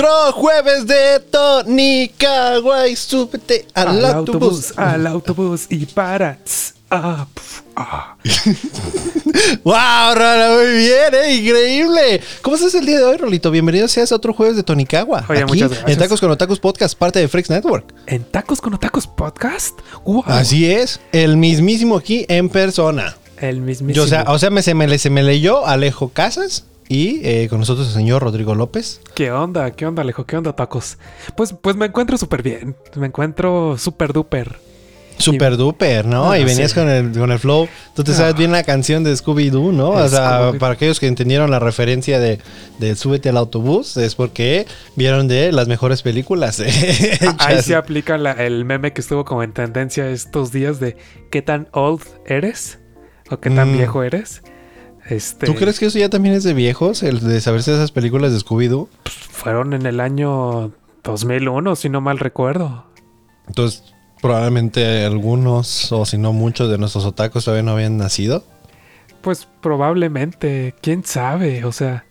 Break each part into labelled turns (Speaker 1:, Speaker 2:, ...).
Speaker 1: Otro jueves de Tónica, guay, súbete al, autobús.
Speaker 2: Al autobús y para. tss, ah, pf, ah.
Speaker 1: ¡Wow, Rolo! Muy bien, ¿eh? Increíble. ¿Cómo estás el día de hoy, Rolito? Bienvenido seas a otro jueves de Tonicagua.
Speaker 2: Oye,
Speaker 1: aquí
Speaker 2: muchas gracias.
Speaker 1: en Tacos con Otacos Podcast, parte de Freaks Network.
Speaker 2: ¿En Tacos con Otacos Podcast? ¡Wow!
Speaker 1: Así es, el mismísimo aquí en persona.
Speaker 2: El mismísimo.
Speaker 1: Yo, o sea, o sea me, se, me, se me leyó Alejo Casas y eh, con nosotros el señor Rodrigo López.
Speaker 2: ¿Qué onda? ¿Qué onda, Alejo? ¿Qué onda, tacos? Pues, pues me encuentro súper bien. Me encuentro súper duper.
Speaker 1: Super duper, ¿no?
Speaker 2: Ah,
Speaker 1: y venías
Speaker 2: sí.
Speaker 1: con, el, con el flow. Tú te sabes
Speaker 2: Ah.
Speaker 1: bien la canción de Scooby-Doo, ¿no? O sea, para aquellos que entendieron la referencia de, de Súbete al autobús, es porque vieron de las mejores películas.
Speaker 2: Ah, Ahí se aplica la- el meme que estuvo como en tendencia estos días de ¿qué tan old eres? ¿O qué tan
Speaker 1: Mm.
Speaker 2: viejo eres? Este,
Speaker 1: ¿Tú crees que eso ya también es de viejos? El de saberse esas películas de Scooby-Doo.
Speaker 2: Fueron en el año 2001, si no mal recuerdo.
Speaker 1: Entonces, probablemente algunos, o si no muchos de nuestros otacos todavía no habían nacido.
Speaker 2: Pues probablemente, quién sabe, o sea.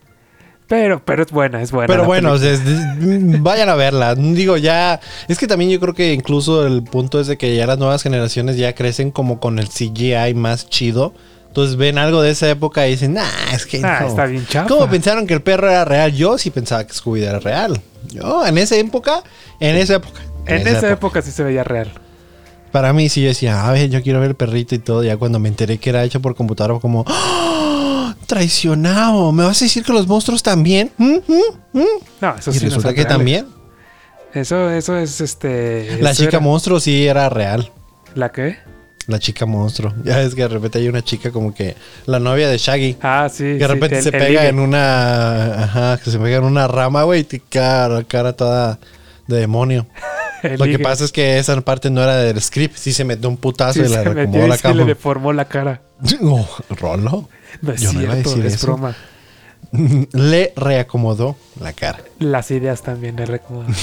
Speaker 2: Pero, pero es buena, es buena.
Speaker 1: Pero bueno, es- vayan a verla. Digo, ya. Es que también yo creo que incluso el punto es de que ya las nuevas generaciones ya crecen como con el CGI más chido. Entonces ven algo de esa época y dicen, nah, es que.
Speaker 2: Ah,
Speaker 1: no".
Speaker 2: está bien chafa.
Speaker 1: ¿Cómo pensaron que el perro era real? Yo sí pensaba que Scooby era real. Yo, en esa época, en esa época.
Speaker 2: En esa época sí se veía real.
Speaker 1: Para mí sí yo decía, a ver, yo quiero ver el perrito y todo. Ya cuando me enteré que era hecho por computadora, fue como, ¡Ah! traicionado. ¿Me vas a decir que los monstruos también? ¿Mm? ¿Mm? ¿Mm?
Speaker 2: No, eso
Speaker 1: Y
Speaker 2: sí
Speaker 1: resulta que
Speaker 2: reales.
Speaker 1: también.
Speaker 2: Eso, eso es este.
Speaker 1: La chica
Speaker 2: era-
Speaker 1: monstruo sí era real.
Speaker 2: ¿La qué?
Speaker 1: La chica monstruo. Ya es que de repente hay una chica como que la novia de Shaggy.
Speaker 2: Ah, sí.
Speaker 1: Que de
Speaker 2: sí,
Speaker 1: repente
Speaker 2: el-
Speaker 1: se
Speaker 2: el
Speaker 1: pega
Speaker 2: ligue.
Speaker 1: en una. Ajá, que se pega en una rama, güey. Y cara, cara toda de demonio.
Speaker 2: El
Speaker 1: Lo que pasa es que esa parte no era del script. Sí se metió un putazo
Speaker 2: Sí,
Speaker 1: y reacomodó
Speaker 2: y
Speaker 1: la
Speaker 2: sí le deformó la cara.
Speaker 1: Oh, Rolo.
Speaker 2: No es
Speaker 1: Yo no iba a
Speaker 2: cierto,
Speaker 1: decir
Speaker 2: es
Speaker 1: eso.
Speaker 2: broma.
Speaker 1: Le reacomodó la cara.
Speaker 2: Las ideas también le recomiendo.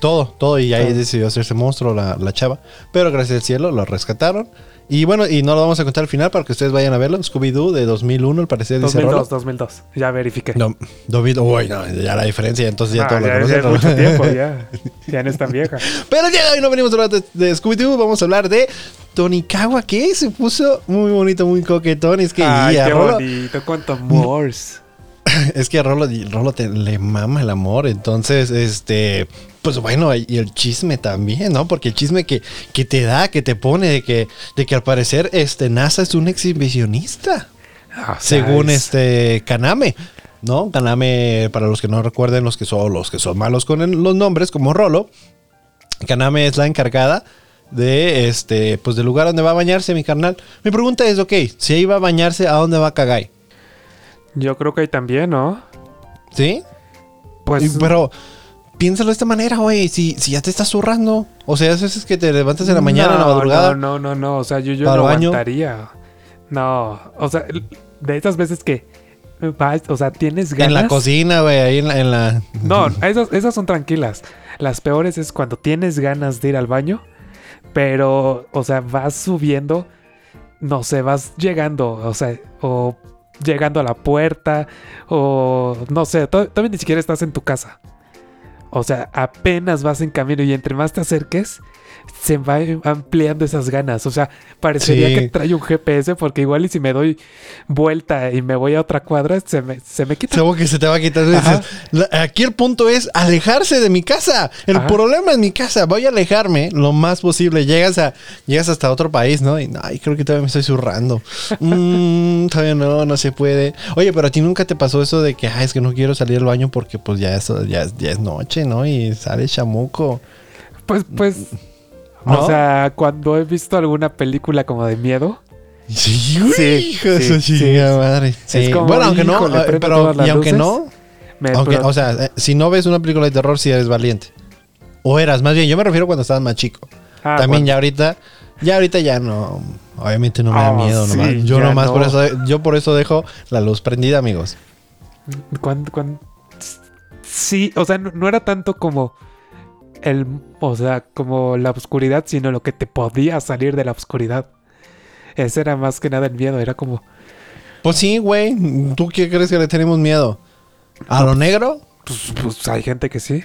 Speaker 1: Todo, todo. Y ahí
Speaker 2: Todo.
Speaker 1: decidió hacerse monstruo la, la chava. Pero gracias al cielo lo rescataron. Y bueno, y no lo vamos a contar al final para que ustedes vayan a verlo. Scooby-Doo de 2001, al parecer, dice
Speaker 2: 2002,
Speaker 1: Rolo.
Speaker 2: 2002. Ya verifiqué.
Speaker 1: No, 2000, uy, no, ya la diferencia, entonces ya
Speaker 2: Ah,
Speaker 1: todos lo
Speaker 2: ya, ya
Speaker 1: conocen. ¿no?
Speaker 2: mucho tiempo, ya. Ya no es tan vieja.
Speaker 1: Pero de hoy no venimos a hablar de, de Scooby-Doo, vamos a hablar de Tonikawa, que se puso muy bonito, muy coquetón. Es que,
Speaker 2: Ay,
Speaker 1: y a
Speaker 2: qué
Speaker 1: Rolo-
Speaker 2: bonito. Cuánto amores.
Speaker 1: es que a Rolo, Rolo te- le mama el amor, entonces, este, pues bueno, y el chisme también, ¿no? Porque el chisme que, que te da, que te pone, de que, de que al parecer, este, NASA es un exhibicionista.
Speaker 2: Ah,
Speaker 1: según
Speaker 2: es-
Speaker 1: este Kaname, ¿no? Kaname, para los que no recuerden, los que son los que son malos con los nombres, como Rolo, Kaname es la encargada de este, pues del lugar donde va a bañarse mi carnal. Mi pregunta es, ok, si ahí va a bañarse, ¿a dónde va Kagai?
Speaker 2: Yo creo que ahí también, ¿no?
Speaker 1: ¿Sí?
Speaker 2: Pues.
Speaker 1: Pero piénsalo de esta manera, güey, si, si ya te estás zurrando, o sea, eso es que te levantas en la mañana, en la madrugada.
Speaker 2: No, no, no, no. O sea, yo, yo
Speaker 1: ¿Para
Speaker 2: no
Speaker 1: el baño?
Speaker 2: aguantaría. No. O sea, de esas veces que. vas, o sea, tienes ganas.
Speaker 1: En la cocina, güey, ahí en la, en la-
Speaker 2: No, esas, esas son tranquilas. Las peores es cuando tienes ganas de ir al baño, pero, o sea, vas subiendo, no sé, vas llegando, o sea, o llegando a la puerta, o no sé, to- todavía ni siquiera estás en tu casa. O sea, apenas vas en camino y entre más te acerques, se va ampliando esas ganas. O sea, parecería
Speaker 1: Sí.
Speaker 2: que trae un GPS porque igual y si me doy vuelta y me voy a otra cuadra, se me, se me quita.
Speaker 1: Seguro que se te va a quitar. Aquí el punto es alejarse de mi casa. El
Speaker 2: Ajá.
Speaker 1: problema es mi casa. Voy a alejarme lo más posible. Llegas a llegas hasta otro país, ¿no? Y ay, creo que todavía me estoy zurrando. Mm, todavía no, no se puede. Oye, pero a ti nunca te pasó eso de que, ay, es que no quiero salir al baño porque pues ya es, ya, ya es noche, ¿no? Y sale chamuco.
Speaker 2: Pues, pues.
Speaker 1: ¿No?
Speaker 2: O sea, cuando he visto alguna película como de miedo.
Speaker 1: Sí, güey,
Speaker 2: Sí,
Speaker 1: hijo de su
Speaker 2: sí,
Speaker 1: chingada madre. Sí.
Speaker 2: como,
Speaker 1: bueno, aunque no, eh, pero y aunque
Speaker 2: luces.
Speaker 1: no,
Speaker 2: Me,
Speaker 1: Aunque,
Speaker 2: pero-
Speaker 1: o sea, eh, si no ves una película de terror, sí eres valiente. O eras, más bien, yo me refiero cuando estabas más chico.
Speaker 2: ah,
Speaker 1: También ya ahorita, ya ahorita ya no, obviamente no me da
Speaker 2: Oh,
Speaker 1: miedo
Speaker 2: sí,
Speaker 1: nomás. Yo nomás
Speaker 2: no.
Speaker 1: por eso, yo por eso dejo la luz prendida, amigos.
Speaker 2: cuando- cuando- sí, o sea, no, no era tanto como el, o sea, como la oscuridad, sino lo que te podía salir de la oscuridad. Ese era más que nada el miedo, era como,
Speaker 1: Pues sí, güey. ¿Tú qué crees que le tenemos miedo? ¿A lo negro?
Speaker 2: Pues, pues hay gente que sí.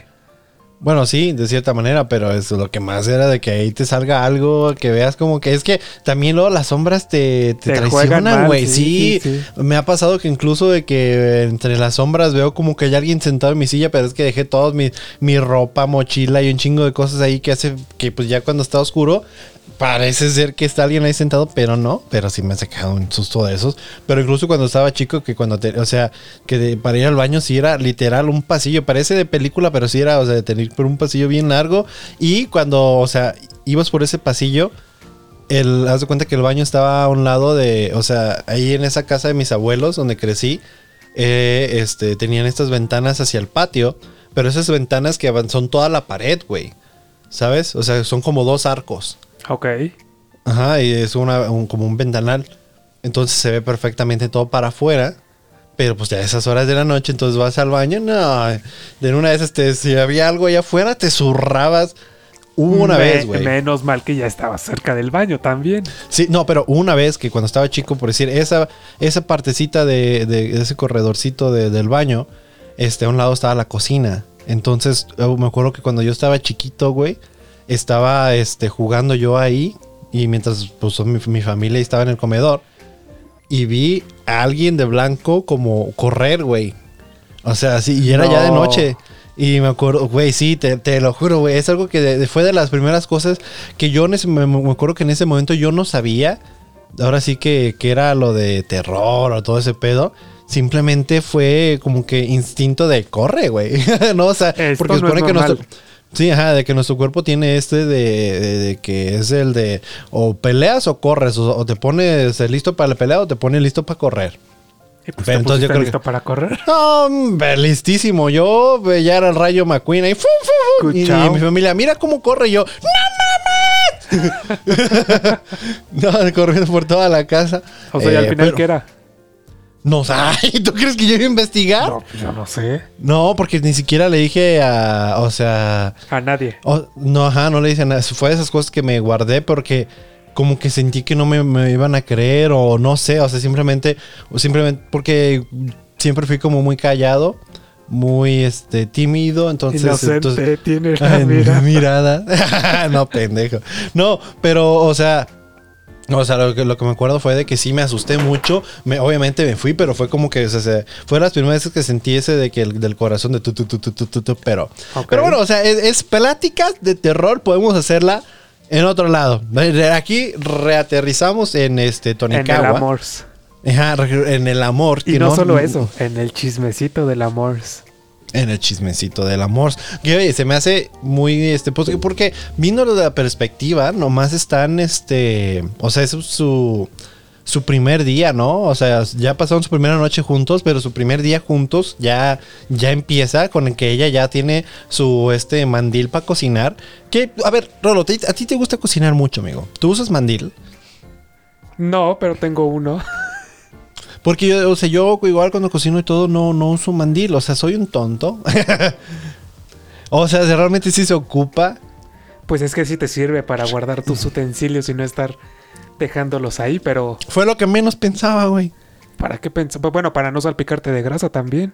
Speaker 1: Bueno, sí, de cierta manera, pero es lo que más era de que ahí te salga algo, que veas como que es que también luego las sombras te, te, traicionan, güey.
Speaker 2: sí,
Speaker 1: Sí,
Speaker 2: sí,
Speaker 1: me ha pasado que incluso de que entre las sombras veo como que hay alguien sentado en mi silla, pero es que dejé todos mi, mi ropa, mochila y un chingo de cosas ahí que hace que pues ya cuando está oscuro parece ser que está alguien ahí sentado, pero no, pero sí me ha sacado un susto de esos. Pero incluso cuando estaba chico, que cuando te, o sea, que para ir al baño sí era literal un pasillo, parece de película, pero sí era, o sea, de tener por un pasillo bien largo. Y cuando, o sea, ibas por ese pasillo, haz de cuenta que el baño estaba a un lado de, o sea, ahí en esa casa de mis abuelos, donde crecí, eh, este, tenían estas ventanas hacia el patio, pero esas ventanas que son toda la pared, güey. ¿Sabes? O sea, son como dos arcos.
Speaker 2: Ok.
Speaker 1: Ajá, y es una, un- como un ventanal. Entonces se ve perfectamente todo para afuera. Pero pues ya a esas horas de la noche, entonces vas al baño. No, de una de esas, te, si había algo allá afuera, te zurrabas. Hubo una
Speaker 2: Me-
Speaker 1: vez, güey.
Speaker 2: Menos mal que ya estaba cerca del baño también.
Speaker 1: Sí, no, pero una vez que cuando estaba chico, por decir, esa, esa partecita de, de ese corredorcito de- del baño, este, a un lado estaba la cocina. Entonces, eh, me acuerdo que cuando yo estaba chiquito, güey, estaba este, jugando yo ahí y mientras pues, mi, mi familia estaba en el comedor y vi a alguien de blanco como correr, güey. O sea, sí, y era ya de
Speaker 2: No.
Speaker 1: noche. Y me acuerdo, güey, sí, te, te lo juro, güey. Es algo que de- de- fue de las primeras cosas que yo ese, me, me acuerdo que en ese momento yo no sabía. Ahora sí que, que era lo de terror o todo ese pedo. Simplemente fue como que instinto de corre, güey. no, o sea,
Speaker 2: Esto
Speaker 1: porque
Speaker 2: no
Speaker 1: supone
Speaker 2: es
Speaker 1: que nuestro. Sí, ajá, de que nuestro cuerpo tiene este de, de- de que es el de o peleas o corres, o, o te pones listo para la pelea o te pones listo para correr.
Speaker 2: Y pues
Speaker 1: Pero
Speaker 2: te
Speaker 1: entonces yo creo
Speaker 2: listo
Speaker 1: que-
Speaker 2: para correr.
Speaker 1: No, listísimo. Yo eh, ya era el rayo McQueen ahí. ¡fu, fu, fu! Y, y mi familia, mira cómo corre yo. ¡No mames! no, corriendo por toda la casa.
Speaker 2: O sea, ¿y al
Speaker 1: Eh,
Speaker 2: final
Speaker 1: pero-
Speaker 2: qué era?
Speaker 1: No, ay, ¿tú crees que yo iba a investigar?
Speaker 2: No, pues yo no sé.
Speaker 1: No, porque ni siquiera le dije a. O sea.
Speaker 2: A nadie.
Speaker 1: o- no, ajá, no le dije nada. Fue de esas cosas que me guardé porque. Como que sentí que no me, me iban a creer o no sé, o sea, simplemente, o simplemente porque siempre fui como muy callado, muy este tímido, entonces,
Speaker 2: Inocente,
Speaker 1: entonces-
Speaker 2: tiene la
Speaker 1: mirada. no, pendejo. No, pero, o sea. O sea, lo que, lo que me acuerdo fue de que sí me asusté mucho. Me, obviamente me fui, pero fue como que o sea, se- fue las primeras veces que sentí ese de que el, del corazón de tu, tu, tu, tu, tu, tu, tu, pero. Pero bueno, o sea, es, es pláticas de terror. Podemos hacerla en otro lado. Aquí reaterrizamos en este
Speaker 2: En el amor.
Speaker 1: Ajá, en el amor.
Speaker 2: Y
Speaker 1: que
Speaker 2: no, solo eso, en el chismecito del amor.
Speaker 1: En el chismecito del amor. Que se me hace muy este pues, porque viendo de la perspectiva, nomás están este, o sea, es su su primer día, ¿no? O sea, ya pasaron su primera noche juntos, pero su primer día juntos ya ya empieza con el que ella ya tiene su este mandil para cocinar. Que a ver, Rolo, ¿te- a ti te gusta cocinar mucho, amigo. ¿Tú usas mandil?
Speaker 2: No, pero tengo uno.
Speaker 1: Porque yo, o sea, yo igual cuando cocino y todo no, no uso mandil. O sea, soy un tonto. o sea, realmente sí se ocupa.
Speaker 2: Pues es que sí te sirve para guardar tus utensilios y no estar dejándolos ahí, pero
Speaker 1: Fue lo que menos pensaba, güey.
Speaker 2: ¿para qué pensar? Bueno, para no salpicarte de grasa también.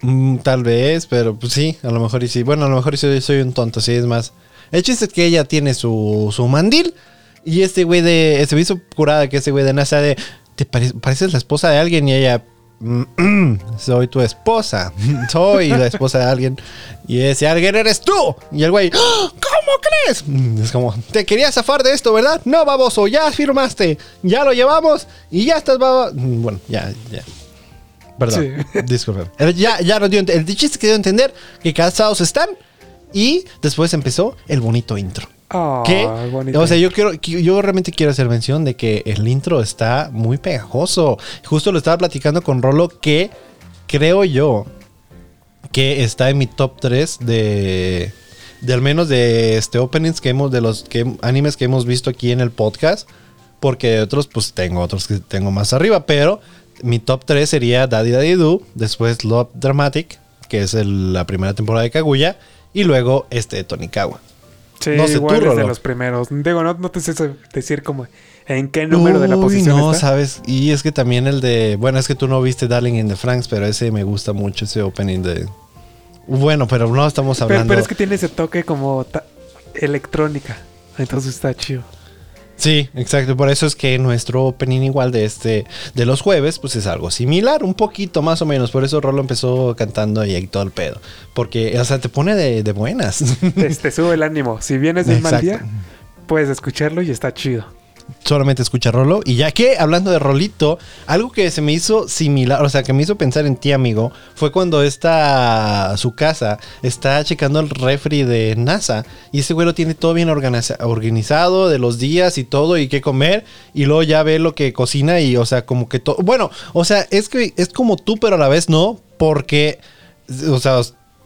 Speaker 1: Mm, tal vez, pero pues sí, a lo mejor y sí. Bueno, a lo mejor y soy, soy un tonto, sí, es más. El chiste es que ella tiene su, su mandil. Y este güey de. Se me hizo curada que este güey de NASA de. Te pare- pareces la esposa de alguien y ella. "Mm, soy tu esposa. Soy la esposa de alguien. Y ese alguien eres tú. Y el güey. "¡Ah! ¿Cómo crees? Mm, Es como. Te querías zafar de esto, ¿verdad? No, baboso. Ya firmaste. Ya lo llevamos. Y ya estás, babo. Mm, Bueno, ya, ya. Perdón. Disculpen. El- Ya, ya nos dio El chiste que dio a entender que casados están. Y después empezó el bonito intro. Que,
Speaker 2: bonito.
Speaker 1: o sea, yo quiero, qui- yo realmente quiero hacer mención de que el intro está muy pegajoso. Justo lo estaba platicando con Rolo que creo yo que está en mi top 3 de, de al menos de este openings que hemos, de los que, animes que hemos visto aquí en el podcast. Porque otros, pues tengo otros que tengo más arriba. Pero mi top 3 sería Daddy Daddy Do. Después Love Dramatic, que es el- la primera temporada de Kaguya. Y luego este de Tonikawa.
Speaker 2: Sí,
Speaker 1: no sé,
Speaker 2: igual
Speaker 1: tú,
Speaker 2: es de los primeros. Digo, no, no te sé decir como en qué número de la posición
Speaker 1: no,
Speaker 2: está.
Speaker 1: sabes. Y es que también el de. Bueno, es que tú no viste Darling in the Franks, pero ese me gusta mucho, ese opening de. Bueno, pero no estamos
Speaker 2: Pero,
Speaker 1: hablando.
Speaker 2: pero es que tiene ese toque como ta- electrónica. Entonces está chido.
Speaker 1: Sí, exacto. Por eso es que nuestro opening igual de este de los jueves, pues es algo similar, un poquito más o menos. Por eso Rolo empezó cantando y ahí todo el pedo. Porque, o sea, te pone de, de buenas.
Speaker 2: Te, te sube el ánimo. Si vienes de un mal día, puedes escucharlo y está chido.
Speaker 1: Solamente escucha Rolo. Y ya que hablando de Rolito, algo que se me hizo similar, o sea, que me hizo pensar en ti, amigo, fue cuando está su casa está checando el refri de NASA. Y ese güey lo tiene todo bien organiza- organizado de los días y todo, y qué comer. Y luego ya ve lo que cocina y, o sea, como que todo. Bueno, o sea, es que es como tú, pero a la vez no, porque, o sea,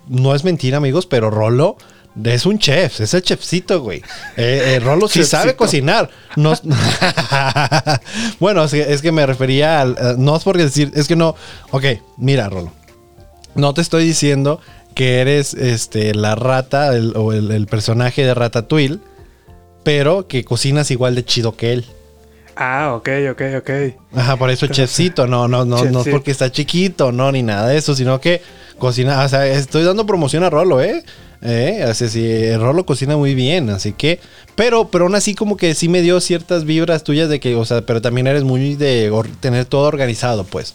Speaker 1: no es mentira, amigos, pero Rolo. Es un chef, es el chefcito, güey. Eh, eh, Rolo sí sabe cocinar. No, bueno, es que, es que me refería al. eh, no es porque decir, es que no. Ok, mira, Rolo. No te estoy diciendo que eres este, la rata el- o el, el personaje de Ratatouille, pero que cocinas igual de chido que él.
Speaker 2: Ah, ok, ok, ok.
Speaker 1: Ajá, por eso chefcito, no, no, no, no es porque está chiquito, no, ni nada de eso, sino que cocina, o sea, estoy dando promoción a Rolo, ¿eh? Eh, así, sí, Rolo cocina muy bien, así que, pero, pero aún así como que sí me dio ciertas vibras tuyas de que, o sea, pero también eres muy de tener todo organizado, pues.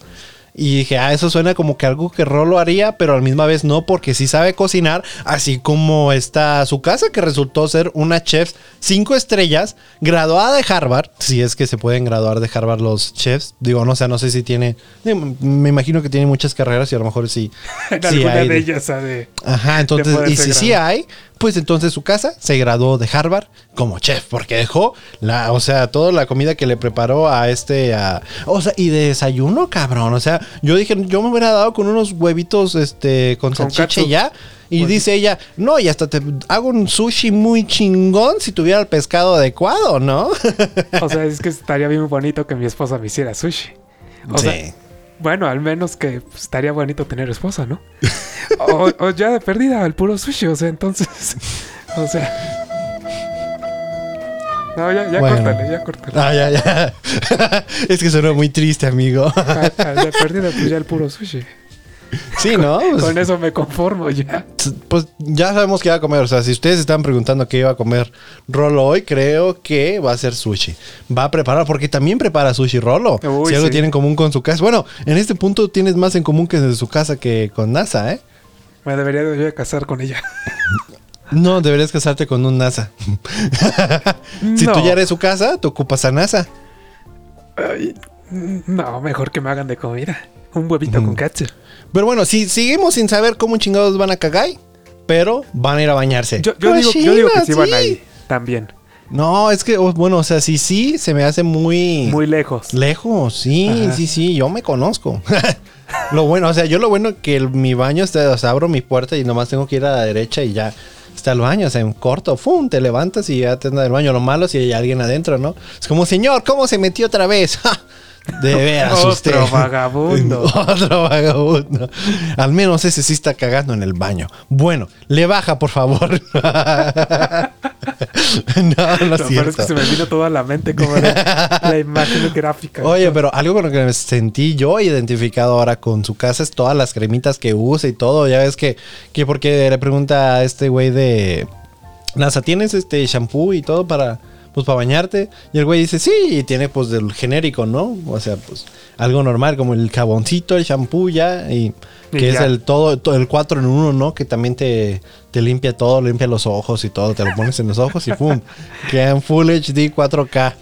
Speaker 1: Y dije, ah, eso suena como que algo que Rolo haría, pero a la misma vez no, porque sí sabe cocinar, así como está su casa, que resultó ser una chef cinco estrellas, graduada de Harvard, si es que se pueden graduar de Harvard los chefs. Digo, no sé, no sé si tiene, me imagino que tiene muchas carreras y a lo mejor sí.
Speaker 2: Alguna
Speaker 1: hay
Speaker 2: de ellas ha de.
Speaker 1: Ajá, entonces, y si sí hay, pues entonces su casa se graduó de Harvard como chef, porque dejó la, o sea, toda la comida que le preparó a este, a- o sea, y de desayuno, cabrón, o sea, yo dije, yo me hubiera dado con unos huevitos, este, con
Speaker 2: Con
Speaker 1: salchicha y ya, y dice ella, no, y hasta te hago un sushi muy chingón si tuviera el pescado adecuado, ¿no?
Speaker 2: O sea, es que estaría bien bonito que mi esposa me hiciera sushi. O sea,
Speaker 1: sí.
Speaker 2: Bueno, al menos que pues, estaría bonito tener esposa, ¿no? O, o ya de perdida al puro sushi, o sea, entonces. O sea. No, ya, ya
Speaker 1: Bueno.
Speaker 2: córtale, ya córtale.
Speaker 1: Ah, ya, ya. es que sonó muy triste, amigo.
Speaker 2: Al- al de perdida, pues ya el puro sushi.
Speaker 1: sí, ¿no? Pues-
Speaker 2: Con eso me conformo ya.
Speaker 1: Pues ya sabemos que va a comer. O sea, si ustedes están preguntando qué iba a comer Rolo hoy, creo que va a ser sushi. Va a preparar, porque también prepara sushi Rolo.
Speaker 2: Uy,
Speaker 1: si algo
Speaker 2: sí.
Speaker 1: tiene en común con su casa. Bueno, en este punto tienes más en común que de su casa que con NASA, ¿eh?
Speaker 2: Me debería de casar con ella.
Speaker 1: No, deberías casarte con un NASA. si
Speaker 2: No.
Speaker 1: tú ya eres su casa, te ocupas a NASA.
Speaker 2: Ay, no, mejor que me hagan de comida. Un huevito con katsu.
Speaker 1: Pero bueno, si seguimos sin saber cómo chingados van a cagar, pero van a ir a bañarse.
Speaker 2: Yo, yo digo, yo digo que sí van ahí. También.
Speaker 1: No, es que, oh, bueno, o sea, sí, sí, se me hace muy...
Speaker 2: Muy lejos.
Speaker 1: Lejos, sí,
Speaker 2: Ajá.
Speaker 1: sí, sí, yo me conozco. lo bueno, o sea, yo lo bueno que el- mi baño está, o sea, abro mi puerta y nomás tengo que ir a la derecha y ya está el baño, o sea, en corto, ¡fum! Te levantas y ya te anda el baño. Lo malo es si hay alguien adentro, ¿no? Es como, señor, ¿cómo se metió otra vez? De veras
Speaker 2: Otro
Speaker 1: usted.
Speaker 2: vagabundo.
Speaker 1: Otro vagabundo. Al menos ese sí está cagando en el baño. Bueno, le baja, por favor. no, no
Speaker 2: Lo
Speaker 1: es
Speaker 2: peor es que
Speaker 1: cierto.
Speaker 2: se me vino toda la mente como la, la imagen gráfica.
Speaker 1: Oye, pero algo con lo que me sentí yo identificado ahora con su casa es todas las cremitas que usa y todo. Ya ves que, que porque le pregunta a este güey de NASA, ¿tienes este shampoo y todo para, pues, para bañarte? Y el güey dice, sí, y tiene pues del genérico, ¿no? O sea, pues algo normal, como el jaboncito, el shampoo ya, y
Speaker 2: Y
Speaker 1: que es
Speaker 2: ya.
Speaker 1: el todo, todo el 4 en 1, ¿no? Que también te, te limpia todo, limpia los ojos y todo, te lo pones en los ojos y pum, queda en Full HD 4K.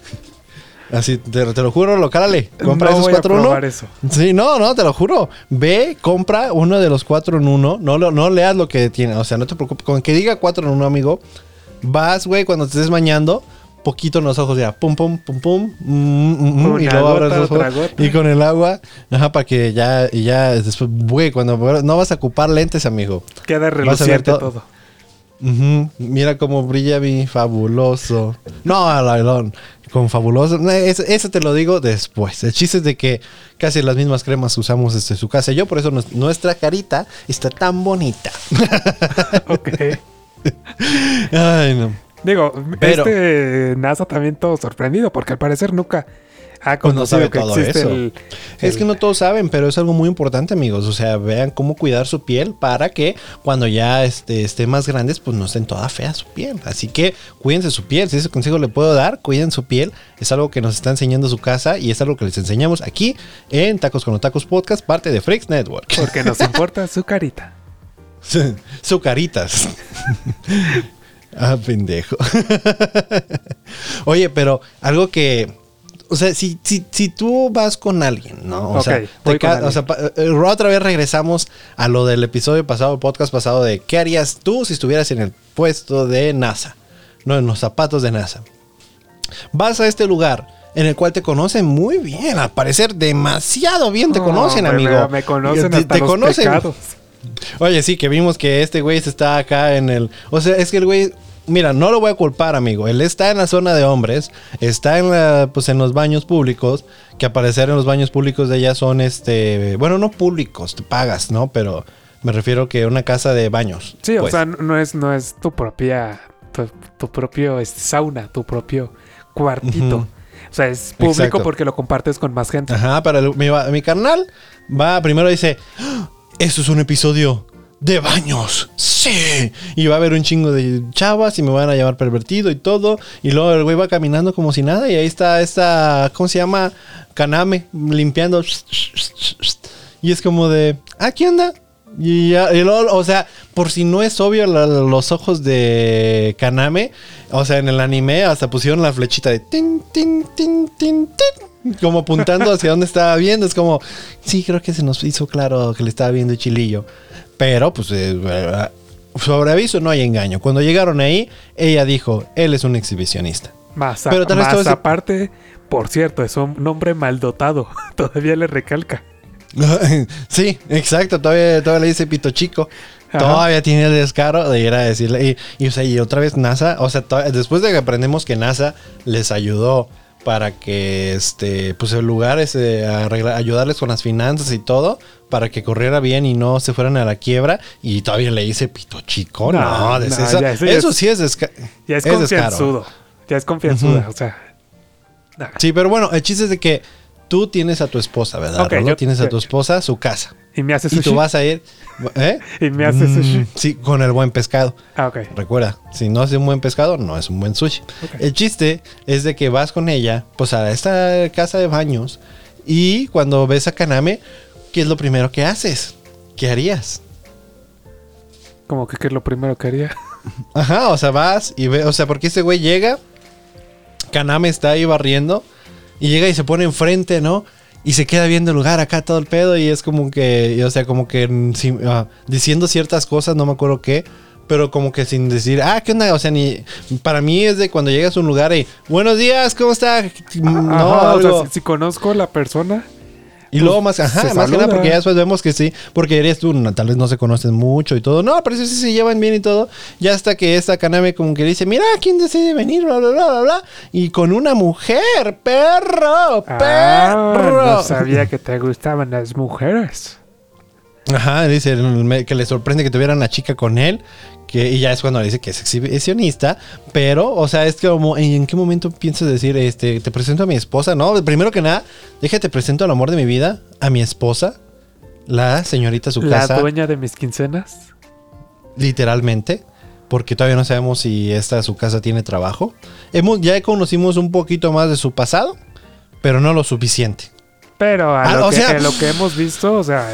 Speaker 1: Así, te, te lo juro, lo cálale. Compra
Speaker 2: no
Speaker 1: esos
Speaker 2: voy a
Speaker 1: 4 en 1.
Speaker 2: probar eso.
Speaker 1: Sí, no, no, te lo juro. Ve, compra uno de los 4 en 1. No, lo- no leas lo que tiene. O sea, no te preocupes. Con que diga 4 en 1, amigo. Vas, güey, cuando te estés bañando. Poquito en los ojos, ya. Pum, pum, pum, pum. mm, mm, mm, y luego los ojos. Y con el agua. Ajá, para que ya, y ya después, güey, cuando no vas a ocupar lentes, amigo.
Speaker 2: Queda reluciente
Speaker 1: todo. Mira cómo brilla mi fabuloso. No, Alailón, con fabuloso. Eso, eso te lo digo después. El chiste es de que casi las mismas cremas usamos desde su casa. Yo por eso nos- nuestra carita está tan bonita.
Speaker 2: Ok.
Speaker 1: Ay, no.
Speaker 2: Digo,
Speaker 1: Pero-
Speaker 2: este NASA también todo sorprendido porque al parecer nunca Ah,
Speaker 1: Pues no sabe
Speaker 2: conocido que
Speaker 1: todo
Speaker 2: existe
Speaker 1: eso.
Speaker 2: el-
Speaker 1: Es que no todos saben, pero es algo muy importante, amigos. O sea, vean cómo cuidar su piel para que cuando ya este, esté más grandes, pues no estén toda fea su piel. Así que cuídense su piel. Si ese consejo le puedo dar, cuiden su piel. Es algo que nos está enseñando su casa y es algo que les enseñamos aquí en Tacos con los Tacos Podcast, parte de Freaks Network.
Speaker 2: Porque nos importa su carita.
Speaker 1: su caritas. ah, pendejo. Oye, pero algo que. O sea, si, si, si tú vas con alguien, ¿no? O sea, te o otra vez regresamos a lo del episodio pasado, el podcast pasado de qué harías tú si estuvieras en el puesto de NASA, no en los zapatos de NASA. Vas a este lugar en el cual te conocen muy bien, al parecer demasiado bien te
Speaker 2: No,
Speaker 1: conocen, amigo.
Speaker 2: Me, me conocen
Speaker 1: Te-
Speaker 2: hasta
Speaker 1: te
Speaker 2: los
Speaker 1: conocen.
Speaker 2: pecados.
Speaker 1: Oye, sí, que vimos que este güey está acá en el. O sea, es que el güey. Mira, no lo voy a culpar, amigo. Él está en la zona de hombres, está en la, pues en los baños públicos, que aparecer en los baños públicos de ella son este. Bueno, no públicos, te pagas, ¿no? Pero me refiero que una casa de baños.
Speaker 2: Sí, o
Speaker 1: pues.
Speaker 2: sea, no es, no es tu propia, tu, tu propio este, sauna, tu propio cuartito. O sea, es público
Speaker 1: Exacto.
Speaker 2: porque lo compartes con más gente.
Speaker 1: Ajá, pero el- mi, mi carnal va primero dice, "¡Ah! esto es un episodio de baños, sí. Y va a haber un chingo de chavas y me van a llamar pervertido y todo. Y luego el güey va caminando como si nada y ahí está esta, ¿cómo se llama? Kaname, limpiando. Y es como de, ah, ¿qué onda? Y, ya, y luego, o sea, por si no es obvio los ojos de Kaname, o sea, en el anime hasta pusieron la flechita de tin, tin, tin, tin, tin, como apuntando hacia donde estaba viendo. Es como, sí, creo que se nos hizo claro que le estaba viendo chilillo. Pero, pues, eh, sobre aviso no hay engaño. Cuando llegaron ahí, ella dijo, él es un exhibicionista.
Speaker 2: Más, a-
Speaker 1: Pero tal vez
Speaker 2: más
Speaker 1: ese-
Speaker 2: aparte, por cierto, es un nombre maldotado. Todavía le recalca.
Speaker 1: sí, exacto. Todavía, todavía le dice pito chico.
Speaker 2: Ajá.
Speaker 1: Todavía tiene el descaro de ir a decirle. Y, y, o sea, y otra vez NASA. O sea, después de que aprendemos que NASA les ayudó para que este pues el lugar ese arregla- ayudarles con las finanzas y todo para que corriera bien y no se fueran a la quiebra y todavía le dice pito chico no,
Speaker 2: No,
Speaker 1: eso,
Speaker 2: ya, eso ya
Speaker 1: eso
Speaker 2: es-
Speaker 1: sí es, desca-
Speaker 2: Ya es,
Speaker 1: es descaro.
Speaker 2: confianzudo. Ya es confianzuda,
Speaker 1: Ujú.
Speaker 2: o sea. nah.
Speaker 1: sí pero bueno el chiste es de que tú tienes a tu esposa verdad
Speaker 2: Ok,
Speaker 1: Rolo?
Speaker 2: yo-
Speaker 1: tienes a tu esposa su casa
Speaker 2: Y me hace
Speaker 1: y
Speaker 2: sushi.
Speaker 1: tú vas a ir ¿eh?
Speaker 2: Y me hace
Speaker 1: Mm,
Speaker 2: sushi.
Speaker 1: sí con el buen pescado
Speaker 2: Ah, ok.
Speaker 1: Recuerda, si no es un buen pescado, no es un buen sushi. El chiste es de que vas con ella, pues a esta casa de baños, y cuando ves a Kaname, ¿qué es lo primero que haces? ¿Qué harías?
Speaker 2: Como que, que es lo primero que haría.
Speaker 1: Ajá, o sea, vas y ve, o sea, porque ese güey llega, Kaname está ahí barriendo, y llega y se pone enfrente, ¿no? Y se queda viendo el lugar acá todo el pedo, y es como que, o sea, como que ah, diciendo ciertas cosas, no me acuerdo qué. Pero como que sin decir, ah, ¿qué onda? O sea, ni. Para mí es de cuando llegas a un lugar y. Buenos días, ¿cómo está? No,
Speaker 2: Ajá, o sea,
Speaker 1: algo.
Speaker 2: si, si conozco a la persona,
Speaker 1: Y luego más, ajá, más que nada porque ya después vemos que sí, porque eres tú, tal vez no se conocen mucho y todo. No, pero sí, sí se llevan bien y todo. Ya hasta que esta Kaname como que dice, mira, ¿quién decide venir? Bla, bla, bla, bla, bla. Y con una mujer, perro,
Speaker 2: ah,
Speaker 1: perro.
Speaker 2: no sabía que te gustaban las mujeres.
Speaker 1: Ajá, dice que le sorprende que tuviera una chica con él. Que, y ya es cuando le dice que es exhibicionista. Pero, o sea, es como, ¿en, qué momento piensas decir, este, te presento a mi esposa? No, primero que nada, déjate presento al amor de mi vida, a mi esposa, la señorita su
Speaker 2: La
Speaker 1: casa,
Speaker 2: dueña de mis quincenas.
Speaker 1: literalmente. Porque todavía no sabemos si esta su casa tiene trabajo. Hemos, ya conocimos un poquito más de su pasado, pero no lo suficiente.
Speaker 2: Pero a
Speaker 1: Ah,
Speaker 2: lo, que,
Speaker 1: sea-
Speaker 2: a lo que hemos visto, o sea,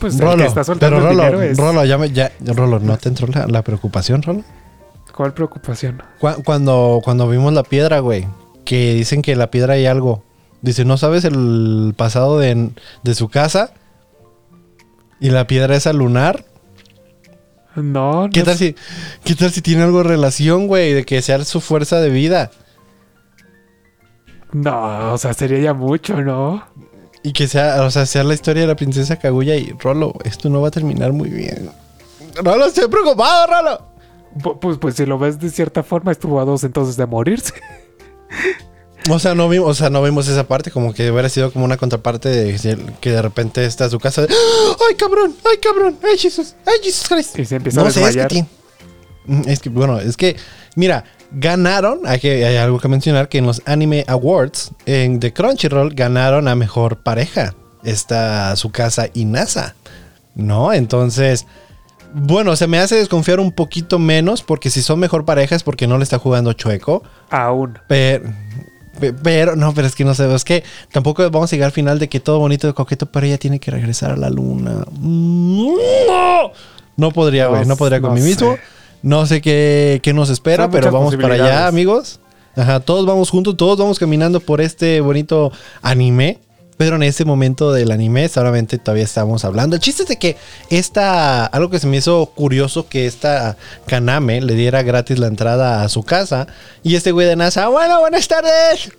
Speaker 2: pues el
Speaker 1: Rolo,
Speaker 2: que está soltando
Speaker 1: pero
Speaker 2: el
Speaker 1: Rolo,
Speaker 2: dinero es...
Speaker 1: Rolo, ya, me- ya- Rolo, ¿no te entró la, la preocupación, Rolo?
Speaker 2: ¿Cuál preocupación?
Speaker 1: Cu- Cuando, cuando vimos la piedra, güey, que dicen que la piedra hay algo. Dice, ¿no sabes el pasado de, de su casa? Y la piedra esa lunar.
Speaker 2: No,
Speaker 1: ¿Qué
Speaker 2: no
Speaker 1: tal si, qué tal si tiene algo de relación, güey? De que sea su fuerza de vida.
Speaker 2: No, o sea, sería ya mucho, ¿no?
Speaker 1: Y que sea, o sea, sea la historia de la princesa Kaguya y Rolo, esto no va a terminar muy bien. Rolo, estoy preocupado, Rolo.
Speaker 2: Pu- Pues, pues si lo ves de cierta forma, estuvo a dos entonces de morirse.
Speaker 1: O sea, no vimos, o sea, no vimos esa parte, como que hubiera sido como una contraparte de que de repente está a su casa de ¡Ah! ¡Ay, cabrón! ¡Ay, cabrón! ¡Ay, Jesús! ¡Ay, Jesús Christ!
Speaker 2: Y se empieza a
Speaker 1: No sé, es que
Speaker 2: desmayar.
Speaker 1: tiene- Mm, Es que, bueno, es que, mira, ganaron, hay, que, hay algo que mencionar, que en los Anime Awards en The Crunchyroll ganaron a Mejor Pareja. Está su casa Inasa, ¿no? Entonces, bueno, se me hace desconfiar un poquito menos porque si son mejor pareja es porque no le está jugando chueco.
Speaker 2: Aún.
Speaker 1: Pero, pe- pero, no, pero es que no sé, es que tampoco vamos a llegar al final de que todo bonito y coqueto, pero ella tiene que regresar a la luna. No, no podría, güey, no, podría con
Speaker 2: no
Speaker 1: mí mismo.
Speaker 2: sé.
Speaker 1: No sé qué, qué nos espera,
Speaker 2: Son
Speaker 1: pero vamos para allá, amigos. Ajá, todos vamos juntos, todos vamos caminando por este bonito anime. Pero en ese momento del anime, solamente todavía estamos hablando. El chiste es de que esta, algo que se me hizo curioso, que esta Kaname le diera gratis la entrada a su casa. Y este güey de NASA, bueno, buenas tardes.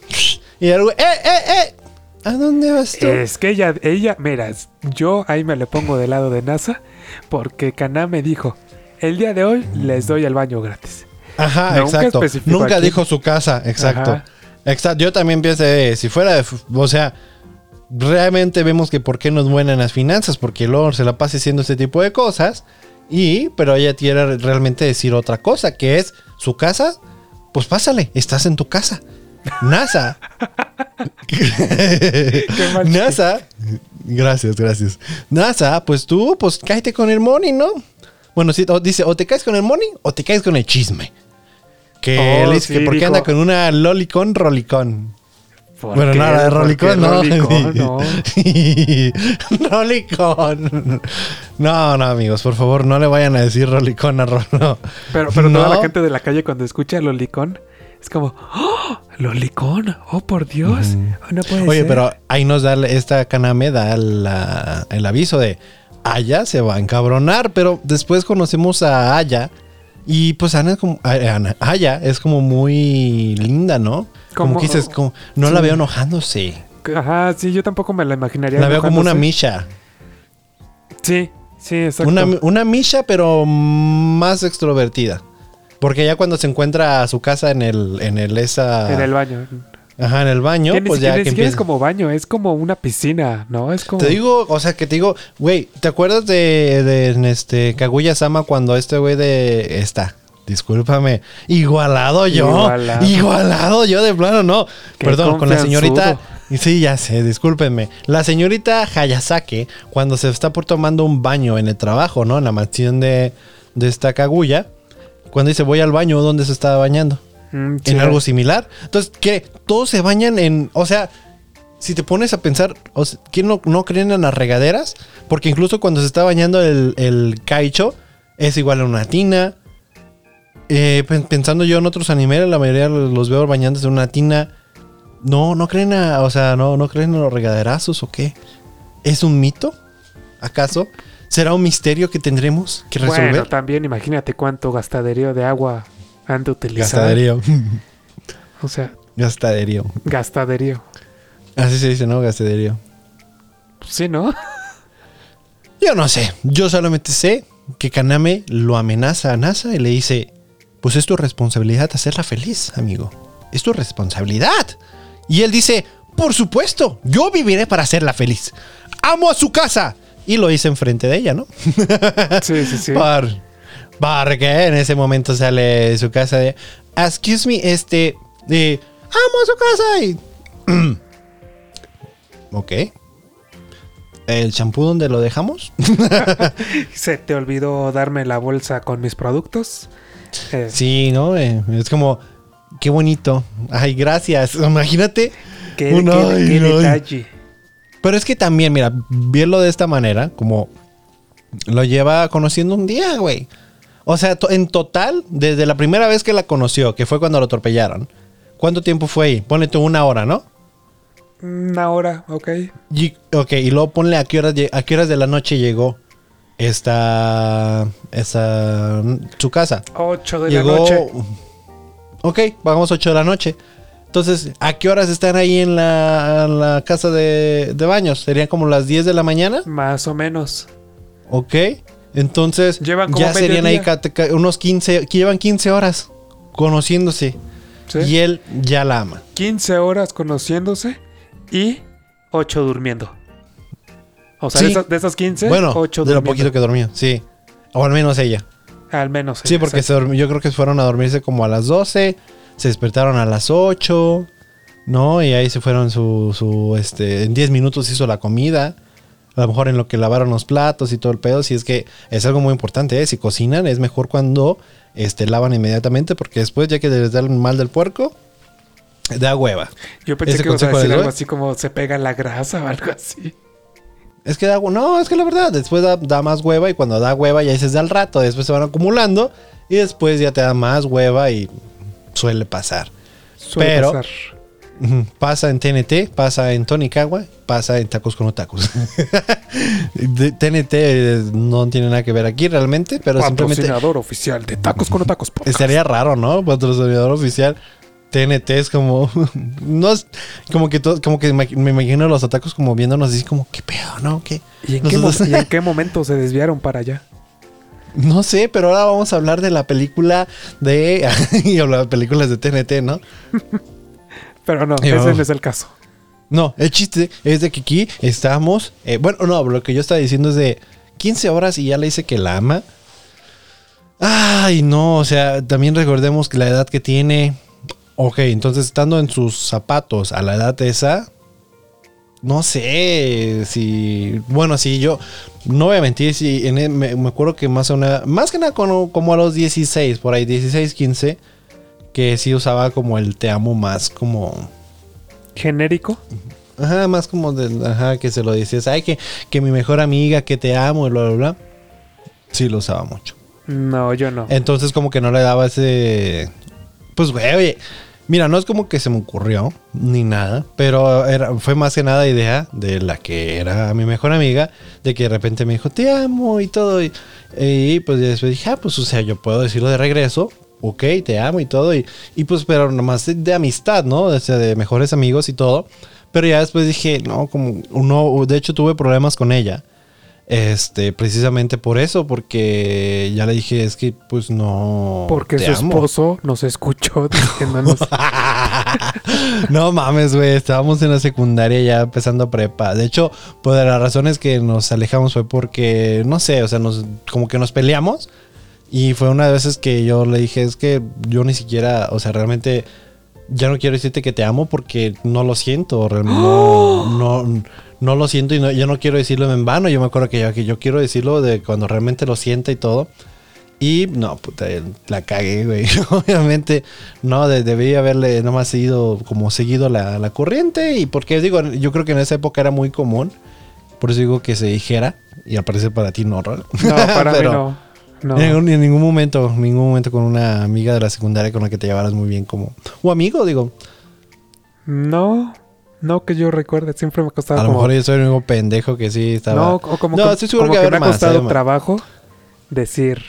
Speaker 1: Y el güey, eh, eh, eh. ¿A dónde vas tú?
Speaker 2: Es que ella, ella, mira, yo ahí me le pongo del lado de NASA porque Kaname dijo, el día de hoy les doy el baño gratis.
Speaker 1: Ajá,
Speaker 2: Nunca
Speaker 1: exacto. Nunca
Speaker 2: aquí.
Speaker 1: dijo su casa, exacto.
Speaker 2: Ajá.
Speaker 1: Exacto. Yo también pienso, si fuera, de, o sea, realmente vemos que por qué no es buena en las finanzas, porque luego se la pasa haciendo este tipo de cosas. Y, pero ella quiere realmente decir otra cosa, que es su casa, pues pásale, estás en tu casa. NASA. NASA. Gracias, gracias. NASA, pues tú, pues cáete con el money, ¿no? Bueno, sí, dice, o te caes con el money o te caes con el chisme. Que
Speaker 2: Oh,
Speaker 1: él dice
Speaker 2: sí,
Speaker 1: que porque
Speaker 2: dijo-
Speaker 1: anda con una lolicón rolicón.
Speaker 2: ¿Por
Speaker 1: Bueno, no, la de
Speaker 2: ¿Por
Speaker 1: rolicón, no.
Speaker 2: rolicón? no.
Speaker 1: rolicón. No, no, amigos, por favor, no le vayan a decir rolicón a Rolo.
Speaker 2: Pero, pero
Speaker 1: No.
Speaker 2: toda la gente de la calle cuando escucha Lolicón es como, ¡Oh! ¡Lolicón! ¡Oh, por Dios! Oh, no puede
Speaker 1: Oye,
Speaker 2: ser.
Speaker 1: pero ahí nos da esta Kaname, da la- el aviso de Aya se va a encabronar, pero después conocemos a Aya y pues Ana es como, Ana- Aya es como muy linda, ¿no? Como,
Speaker 2: Como-
Speaker 1: que dices, como, no la veo enojándose.
Speaker 2: Ajá, sí, yo tampoco me la imaginaría.
Speaker 1: La veo como una. Misha.
Speaker 2: Sí, sí, exacto.
Speaker 1: Una, una Misha, pero más extrovertida. Porque ya cuando se encuentra a su casa en el, en el esa.
Speaker 2: En el baño.
Speaker 1: Ajá, en el baño, pues ya que
Speaker 2: es como baño, es como una piscina, ¿no? Es como...
Speaker 1: Te digo, o sea, que te digo, güey, ¿te acuerdas de, este Kaguya Sama cuando este güey de esta? Discúlpame, igualado yo,
Speaker 2: Igualado.
Speaker 1: igualado, yo de plano no. Perdón, con la señorita, sí, ya sé, discúlpenme. La señorita Hayasake, cuando se está por tomando un baño en el trabajo, ¿no? En la mansión de, de esta Kaguya, cuando dice voy al baño, ¿dónde se estaba bañando?
Speaker 2: Mm, sí.
Speaker 1: en algo similar. Entonces, ¿qué? Todos se bañan en. O sea, si te pones a pensar, o sea, ¿quién no, no creen en las regaderas? Porque incluso cuando se está bañando el, el Kaicho, es igual a una tina. Eh, pen- pensando yo en otros animes, la mayoría los los veo bañándose en una tina. No, no creen a. O sea, no, no creen en los regaderazos o qué. ¿Es un mito? ¿Acaso? ¿Será un misterio que tendremos que resolver?
Speaker 2: Bueno, también imagínate cuánto gastaderío de agua han de utilizar.
Speaker 1: Gastaderío.
Speaker 2: O sea,
Speaker 1: Gastaderío.
Speaker 2: gastaderío.
Speaker 1: Así se dice, ¿no? Gastaderío.
Speaker 2: Sí, ¿no?
Speaker 1: Yo no sé. Yo solamente sé que Kaname lo amenaza a NASA y le dice: Pues es tu responsabilidad hacerla feliz, amigo. Es tu responsabilidad. Y él dice: Por supuesto, yo viviré para hacerla feliz. Amo a su casa. Y lo hice enfrente de ella, ¿no?
Speaker 2: Sí, sí, sí.
Speaker 1: Por, porque en ese momento sale de su casa de, excuse me, este, de, amo a su casa y... ok. ¿El champú donde lo dejamos?
Speaker 2: ¿Se te olvidó darme la bolsa con mis productos? Eh,
Speaker 1: sí, ¿no? Eh, es como, qué bonito. Ay, gracias. Imagínate.
Speaker 2: qué,
Speaker 1: Un
Speaker 2: qué-
Speaker 1: ay,
Speaker 2: qué
Speaker 1: ay.
Speaker 2: detalle.
Speaker 1: Pero es que también, mira, verlo de esta manera, como lo lleva conociendo un día, güey. O sea, en total, desde la primera vez que la conoció, que fue cuando lo atropellaron, ¿cuánto tiempo fue ahí? Ponle tú una hora, ¿no?
Speaker 2: Una hora, ok.
Speaker 1: Y, ok, y luego ponle a qué horas, a qué horas de la noche llegó esta, esta, su casa.
Speaker 2: Ocho de
Speaker 1: Llegó,
Speaker 2: la noche.
Speaker 1: ok, vamos 8 de la noche. Entonces, ¿a qué horas están ahí en la, en la casa de, de baños? ¿Serían como las 10 de la mañana?
Speaker 2: Más o menos.
Speaker 1: Ok. Entonces,
Speaker 2: Llevan como
Speaker 1: ya serían ahí unos 15, que llevan 15 horas conociéndose.
Speaker 2: ¿sí?
Speaker 1: Y él ya la ama.
Speaker 2: 15 horas conociéndose y 8 durmiendo. O sea,
Speaker 1: Sí.
Speaker 2: de, esas, de esas 15,
Speaker 1: bueno,
Speaker 2: 8
Speaker 1: de lo
Speaker 2: durmiendo.
Speaker 1: poquito que dormía, sí. O al menos ella.
Speaker 2: Al menos.
Speaker 1: Sí, porque se yo creo que fueron a dormirse como a las 12, se despertaron a las 8, ¿no? Y ahí se fueron su, su este, en 10 minutos hizo la comida. A lo mejor en lo que lavaron los platos y todo el pedo, si es que es algo muy importante, ¿eh? Si cocinan es mejor cuando este, lavan inmediatamente porque después ya que les da el mal del puerco, da hueva.
Speaker 2: Yo pensé
Speaker 1: ese
Speaker 2: que ibas a decir algo así como se pega la grasa o algo así.
Speaker 1: Es que da no, es que la verdad, después da, da más hueva y cuando da hueva ya dices da al rato, después se van acumulando y después ya te da más hueva y suele pasar.
Speaker 2: Suele
Speaker 1: Pero-
Speaker 2: pasar.
Speaker 1: Pasa en TNT, pasa en Tonicagua, pasa en Tacos con Otacos. TNT eh, no tiene nada que ver aquí realmente, pero simplemente
Speaker 2: Patrocinador oficial de Tacos con Tacos Podcast.
Speaker 1: estaría raro, ¿no? Patrocinador oficial. TNT es como. No es. Como que todo, como que me imagino los atacos como viéndonos así como, ¿qué pedo, no? ¿Qué?
Speaker 2: ¿Y en, qué y en qué momento se desviaron para allá?
Speaker 1: No sé, pero ahora vamos a hablar de la película de. y hablar de películas de TNT, ¿no?
Speaker 2: Pero no,
Speaker 1: Yo-
Speaker 2: ese no es el caso.
Speaker 1: No, el chiste es de que aquí estamos. eh, bueno, no, lo que yo estaba diciendo es de 15 horas y ya le dice que la ama. Ay, no, o sea, también recordemos que la edad que tiene. Ok, entonces estando en sus zapatos a la edad esa. No sé si. Bueno, si yo. No voy a mentir, si en el- me, me acuerdo que más, una, más que nada como, como a los 16, por ahí, 16, 15, que sí usaba como el te amo más como.
Speaker 2: Genérico.
Speaker 1: Ajá, más como de, ajá, que se lo dices, ay, que, que mi mejor amiga, que te amo, y bla, bla, bla. Sí, lo usaba mucho.
Speaker 2: No, yo no.
Speaker 1: Entonces, como que no le daba ese. Pues, güey, oye. Mira, no es como que se me ocurrió, ni nada, pero era, fue más que nada idea de la que era mi mejor amiga, de que de repente me dijo, te amo y todo. Y, y, pues después dije, ah, pues, o sea, yo puedo decirlo de regreso, ok, te amo y todo. Y, y pues, pero nomás de, de amistad, ¿no? O sea, de mejores amigos y todo. Pero ya después dije, no, como uno, de hecho tuve problemas con ella. Este, precisamente por eso, porque ya le dije, es que pues no.
Speaker 2: Porque su
Speaker 1: amo.
Speaker 2: esposo nos escuchó diciéndonos.
Speaker 1: no mames, güey. Estábamos en la secundaria ya empezando prepa. De hecho, pues de las razones que nos alejamos fue porque, no sé, o sea, nos, como que nos peleamos. Y fue una de veces que yo le dije, es que yo ni siquiera, o sea, realmente ya no quiero decirte que te amo porque no lo siento. real- No, no, no lo siento y no, yo no quiero decirlo en vano. Yo me acuerdo que yo, que yo quiero decirlo de cuando realmente lo sienta y todo. Y no, puta, la cagué, güey. Obviamente, no, de- debí haberle nomás seguido, como seguido la, la corriente. Y porque digo, yo creo que en esa época era muy común. Por eso digo que se dijera. Y al parecer para ti no.
Speaker 2: No, para
Speaker 1: Pero
Speaker 2: mí no. No.
Speaker 1: En, ningún- en ningún momento, en ningún momento con una amiga de la secundaria con la que te llevaras muy bien como... O amigo, digo.
Speaker 2: No, no que yo recuerde. Siempre me ha costado
Speaker 1: A lo
Speaker 2: como.
Speaker 1: mejor yo soy el único pendejo que sí estaba...
Speaker 2: no, o como,
Speaker 1: No,
Speaker 2: que-
Speaker 1: estoy seguro
Speaker 2: como
Speaker 1: que
Speaker 2: que, me ha
Speaker 1: más,
Speaker 2: costado
Speaker 1: haber más.
Speaker 2: trabajo decir.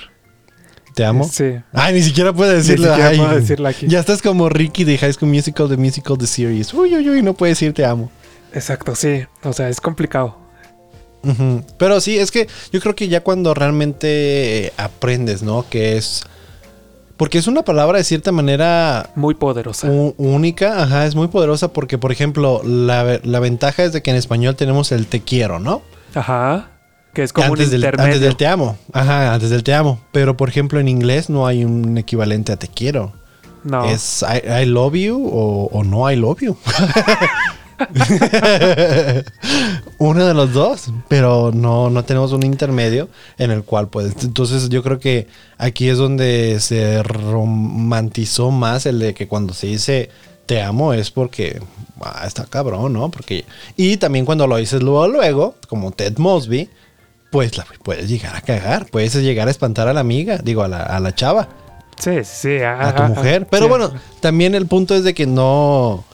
Speaker 1: ¿Te amo?
Speaker 2: Sí.
Speaker 1: Ay, ni siquiera puedo
Speaker 2: Ni
Speaker 1: decirlo.
Speaker 2: siquiera
Speaker 1: Ay,
Speaker 2: puedo decirlo aquí.
Speaker 1: Ya estás como Ricky de High School Musical, The Musical, The Series. Uy, uy, uy, no puedes decir te amo.
Speaker 2: Exacto, sí. O sea, es complicado.
Speaker 1: Pero sí, es que yo creo que ya cuando realmente eh, aprendes, ¿no? Que es... Porque es una palabra de cierta manera
Speaker 2: Muy poderosa.
Speaker 1: única, ajá, es muy poderosa porque, por ejemplo, la, la ventaja es de que en español tenemos el te quiero, ¿no?
Speaker 2: Ajá. Que es como
Speaker 1: antes,
Speaker 2: un
Speaker 1: del,
Speaker 2: intermedio.
Speaker 1: antes del te amo. Ajá, antes del te amo. Pero, por ejemplo, en inglés no hay un equivalente a te quiero.
Speaker 2: no.
Speaker 1: Es I, I love you o, o no I love you. Uno de los dos, pero no, no tenemos un intermedio en el cual puedes. Entonces yo creo que aquí es donde se romantizó más el de que cuando se dice te amo es porque ah, está cabrón, ¿no? Porque y también cuando lo dices luego luego, como Ted Mosby, pues la puedes llegar a cagar, puedes llegar a espantar a la amiga, digo a la, a la chava
Speaker 2: Sí, sí.
Speaker 1: a tu mujer. Pero bueno, también el punto es de que no.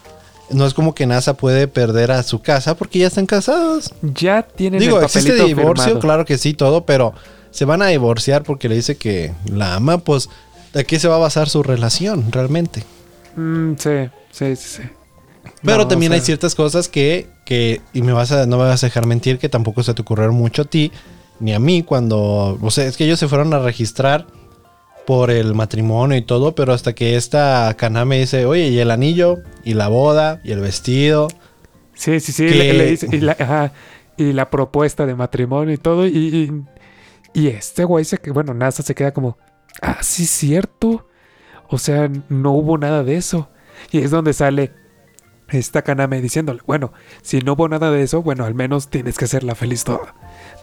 Speaker 1: No es como que NASA puede perder a su casa porque ya están casados.
Speaker 2: Ya tienen
Speaker 1: Digo,
Speaker 2: el
Speaker 1: existe divorcio,
Speaker 2: firmado.
Speaker 1: claro que sí, todo, pero se van a divorciar porque le dice que la ama, pues, ¿de qué se va a basar su relación realmente?
Speaker 2: Mm, sí, sí, sí, sí.
Speaker 1: Pero
Speaker 2: No,
Speaker 1: también
Speaker 2: o
Speaker 1: hay ciertas cosas que, que, y me vas a, no me vas a dejar mentir, que tampoco se te ocurrieron mucho a ti, ni a mí, cuando, o sea, es que ellos se fueron a registrar por el matrimonio y todo, pero hasta que esta Cana me dice, oye, y el anillo, y la boda, y el vestido.
Speaker 2: Sí, sí, sí.
Speaker 1: que-
Speaker 2: Le, le dice- y, la, ajá, y la propuesta de matrimonio y todo. Y, y, y este güey se que bueno, NASA se queda como. ah, sí, cierto. O sea, no hubo nada de eso. Y es donde sale esta Kaname diciéndole, bueno, si no hubo nada de eso, bueno, al menos tienes que hacerla feliz toda.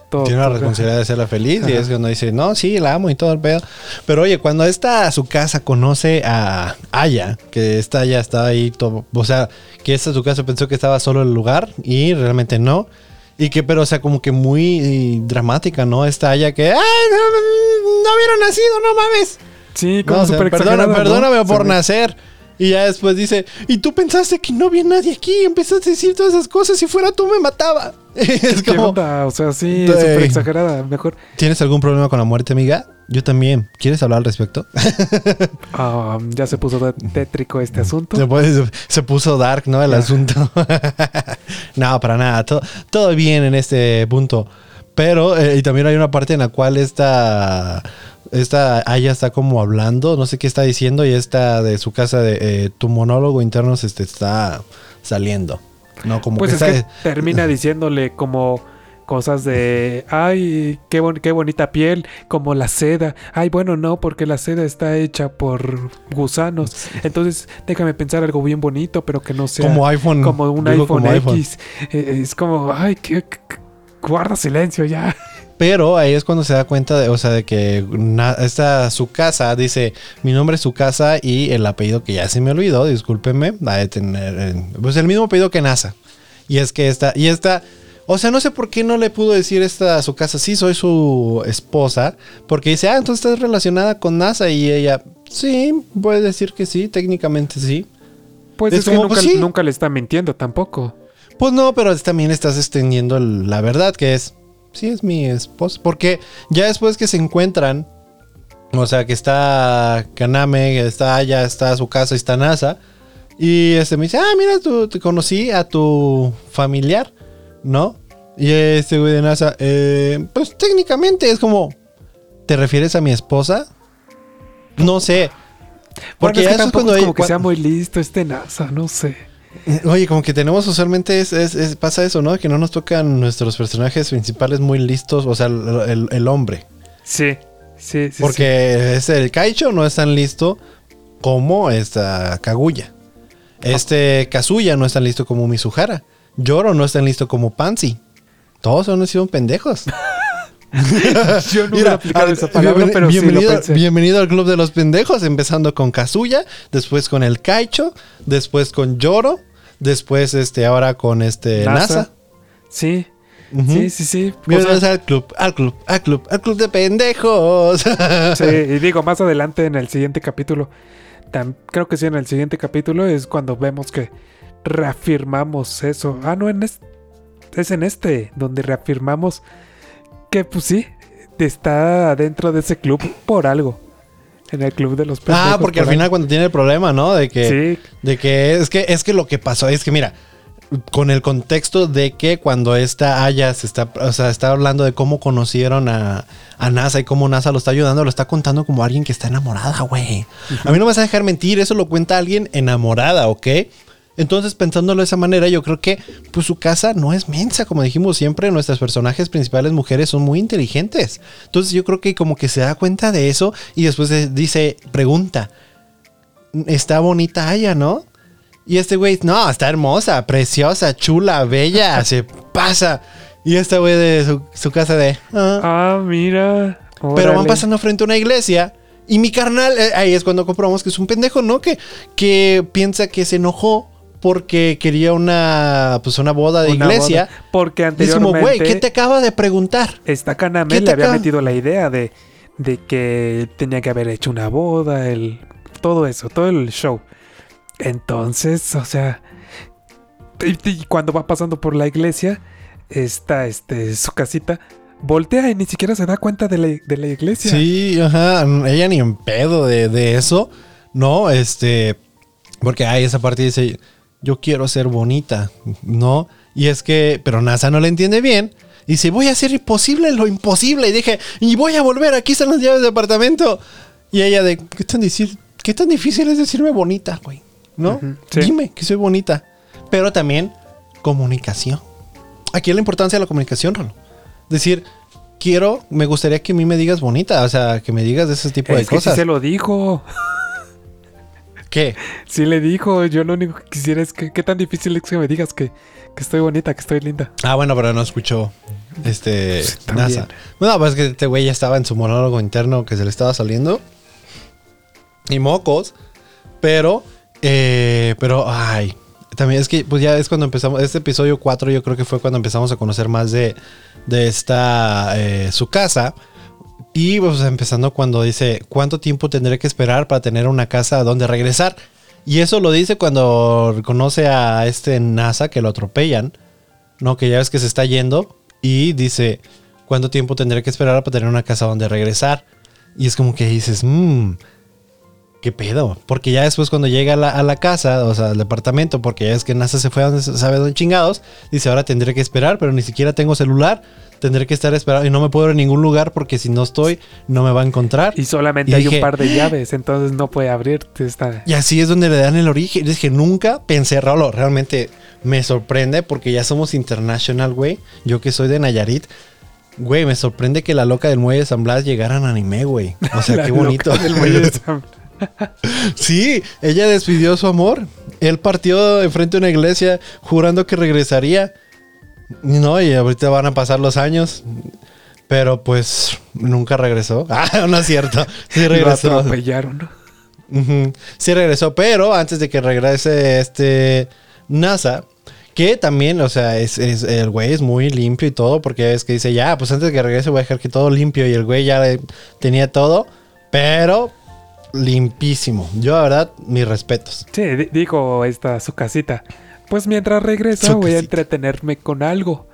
Speaker 2: Todo,
Speaker 1: Tiene la responsabilidad de hacerla feliz y es cuando dice, no, sí, la amo y todo el pedo. Pero oye, cuando esta a su casa conoce a Aya, que esta Aya estaba ahí, todo, o sea, que esta a su casa pensó que estaba solo el lugar y realmente no. Y que, pero, o sea, como que muy dramática, ¿no? Esta Aya que, ¡ay, no, no hubiera nacido, no mames!
Speaker 2: Sí,
Speaker 1: No,
Speaker 2: como
Speaker 1: o sea,
Speaker 2: súper
Speaker 1: perdona,
Speaker 2: ¿no?
Speaker 1: perdóname por
Speaker 2: Sí.
Speaker 1: nacer. Y ya después dice, y tú pensaste que no había nadie aquí, empezaste a decir todas esas cosas, si fuera tú me mataba. es
Speaker 2: ¿Qué
Speaker 1: como,
Speaker 2: onda? O sea, sí, súper exagerada. Mejor
Speaker 1: ¿tienes algún problema con la muerte, amiga? Yo también. ¿Quieres hablar al respecto?
Speaker 2: ah, ya se puso tétrico este asunto.
Speaker 1: Se, puede- se puso dark, ¿no? El
Speaker 2: Ya.
Speaker 1: asunto. no, para nada. Todo, todo bien en este punto. Pero, eh, y también hay una parte en la cual esta, esta Aya está como hablando, no sé qué está diciendo, y esta de su casa de eh, tu monólogo interno se este, está saliendo. No, como
Speaker 2: Pues
Speaker 1: que
Speaker 2: es
Speaker 1: está.
Speaker 2: que termina diciéndole como cosas de, ay, qué, bon- qué bonita piel, como la seda. Ay, bueno, no, porque la seda está hecha por gusanos. Entonces, déjame pensar algo bien bonito, pero que no sea
Speaker 1: como iPhone.
Speaker 2: como un iPhone
Speaker 1: como.
Speaker 2: X. Eh, es como, ay, que- guarda silencio ya.
Speaker 1: Pero ahí es cuando se da cuenta de, o sea, de que na- esta su casa dice mi nombre es su casa y el apellido que ya se me olvidó, discúlpenme, va a tener pues el mismo apellido que NASA. Y es que esta y esta o sea, no sé por qué no le pudo decir esta a su casa, sí, soy su esposa, porque dice, ah, entonces estás relacionada con NASA y ella, sí, puede decir que sí, técnicamente sí.
Speaker 2: Pues
Speaker 1: Es
Speaker 2: es, que nunca,
Speaker 1: pues sí.
Speaker 2: nunca le está mintiendo tampoco.
Speaker 1: Pues no, pero también estás extendiendo la verdad, que es, sí, es mi esposa. Porque ya después que se encuentran, o sea, que está Kaname, está Aya, está su casa, y está NASA. Y este me dice, ah, mira, tú, te conocí a tu familiar, ¿no? Y este güey de NASA, eh, pues técnicamente es como, ¿te refieres a mi esposa? No sé. Porque ya
Speaker 2: es que
Speaker 1: eso es cuando
Speaker 2: es como que sea muy listo este NASA, no sé.
Speaker 1: Oye, como que tenemos usualmente es, es- es- pasa eso, ¿no? Que no nos tocan nuestros personajes principales muy listos, o sea, el, el- el hombre.
Speaker 2: Sí, sí, sí.
Speaker 1: Porque es el Kaicho no es tan listo como esta Kaguya. Este Kazuya no es tan listo como Mizuhara. Yoro no es tan listo como Pansy. Todos son sido pendejos.
Speaker 2: Yo no
Speaker 1: Mira,
Speaker 2: hubiera aplicado
Speaker 1: al-
Speaker 2: esa palabra,
Speaker 1: bienveni-
Speaker 2: pero sí
Speaker 1: bienvenido,
Speaker 2: lo pensé.
Speaker 1: bienvenido al club de los pendejos, empezando con Kazuya, después con el Kaicho, después con Yoro, después este ahora con este
Speaker 2: NASA.
Speaker 1: NASA.
Speaker 2: Sí, sí, sí, sí.
Speaker 1: Bienvenidos
Speaker 2: sea,
Speaker 1: al club, al club, al club, al club de pendejos.
Speaker 2: sí, y digo, más adelante en el siguiente capítulo, creo que sí, en el siguiente capítulo es cuando vemos que reafirmamos eso. Ah, no, en es, es en este, donde reafirmamos que, pues sí, está dentro de ese club por algo. En el club de los pendejos.
Speaker 1: ah, porque al final cuando tiene el problema, ¿no? De que.
Speaker 2: Sí,
Speaker 1: de que es que es que lo que pasó es que mira, con el contexto de que cuando esta Aya se está, o sea, está hablando de cómo conocieron a, a NASA y cómo NASA lo está ayudando, lo está contando como alguien que está enamorada, güey. A mí no me vas a dejar mentir, eso lo cuenta alguien enamorada, ¿ok? Entonces, pensándolo de esa manera, yo creo que pues su casa no es mensa, como dijimos siempre, nuestras personajes principales mujeres son muy inteligentes. Entonces, yo creo que como que se da cuenta de eso y después de- dice, pregunta, está bonita Aya, ¿no? Y este güey, no, está hermosa, preciosa, chula, bella, se pasa. Y este güey de su, su casa de... "Ah".
Speaker 2: Ah, mira.
Speaker 1: Pero van pasando frente a una iglesia. Y mi carnal, eh, ahí es cuando comprobamos que es un pendejo, ¿no? Que, que piensa que se enojó porque quería una, pues una boda de
Speaker 2: Una
Speaker 1: iglesia.
Speaker 2: boda. Porque
Speaker 1: Y es como,
Speaker 2: anteriormente
Speaker 1: güey, ¿qué te acaba de preguntar?
Speaker 2: esta Kaname
Speaker 1: ¿Qué
Speaker 2: le había metido la idea de, de que tenía que haber hecho una boda, el, todo eso, todo el show. Entonces, o sea, y, y cuando va pasando por la iglesia, está este, su casita, voltea y ni siquiera se da cuenta de la, de la iglesia.
Speaker 1: Sí, ajá. Ella ni en pedo de, de eso. No, este. Porque hay esa parte dice: Yo quiero ser bonita. No. Y es que. Pero NASA no le entiende bien. Y dice: Voy a hacer imposible lo imposible. Y dije: Y voy a volver. Aquí están las llaves de apartamento. Y ella de: ¿Qué tan difícil, qué tan difícil es decirme bonita, güey? ¿No?
Speaker 2: Sí.
Speaker 1: Dime que soy bonita. Pero también comunicación. Aquí es la importancia de la comunicación, Rolo. Decir, quiero, me gustaría que a mí me digas bonita, o sea, que me digas de ese tipo de
Speaker 2: que
Speaker 1: cosas.
Speaker 2: sí se lo dijo.
Speaker 1: ¿Qué?
Speaker 2: Sí le dijo. Yo lo único que quisiera es que qué tan difícil es que me digas que, que estoy bonita, que estoy linda.
Speaker 1: Ah, bueno, pero no escuchó este
Speaker 2: Sí, también.
Speaker 1: NASA. No, pues es que este güey ya estaba en su monólogo interno que se le estaba saliendo. Y mocos. Pero, eh, pero, ay. También es que, pues ya es cuando empezamos. Este episodio 4, yo creo que fue cuando empezamos a conocer más de, de esta. eh, su casa. Y pues empezando cuando dice: ¿Cuánto tiempo tendré que esperar para tener una casa donde regresar? Y eso lo dice cuando conoce a este NASA que lo atropellan. No, que ya ves que se está yendo. Y dice: ¿Cuánto tiempo tendré que esperar para tener una casa donde regresar? Y es como que dices: Mmm. ¿Qué pedo? Porque ya después cuando llega a la, casa, o sea, al departamento, porque ya es que NASA se fue a donde dónde chingados, dice, ahora tendré que esperar, pero ni siquiera tengo celular, tendré que estar esperando y no me puedo ir a ningún lugar porque si no estoy, no me va a encontrar.
Speaker 2: Y solamente
Speaker 1: Y
Speaker 2: hay
Speaker 1: dije-
Speaker 2: un par de llaves, entonces no puede abrirte esta.
Speaker 1: Y así es donde le dan el origen. Es que nunca pensé, Raúl, realmente me sorprende porque ya somos international, güey. Yo que soy de Nayarit, güey, me sorprende que la loca del muelle de San Blas llegara en anime, güey. O sea,
Speaker 2: La
Speaker 1: qué bonito.
Speaker 2: loca del muelle de San-
Speaker 1: sí, ella despidió su amor. Él partió enfrente de una iglesia jurando que regresaría. No, y ahorita van a pasar los años. Pero pues nunca regresó. Ah, no es cierto. Sí
Speaker 2: Lo
Speaker 1: regresó.
Speaker 2: atropellaron.
Speaker 1: Ujú. Sí regresó, pero antes de que regrese este NASA, que también, o sea, es, es- el güey es muy limpio y todo, porque es que dice, ya, pues antes de que regrese voy a dejar que todo limpio y el güey ya le- tenía todo, pero limpísimo. Yo, la verdad, mis respetos.
Speaker 2: Sí, di- dijo esta su casita. Pues mientras regresa
Speaker 1: Su
Speaker 2: voy a entretenerme con algo.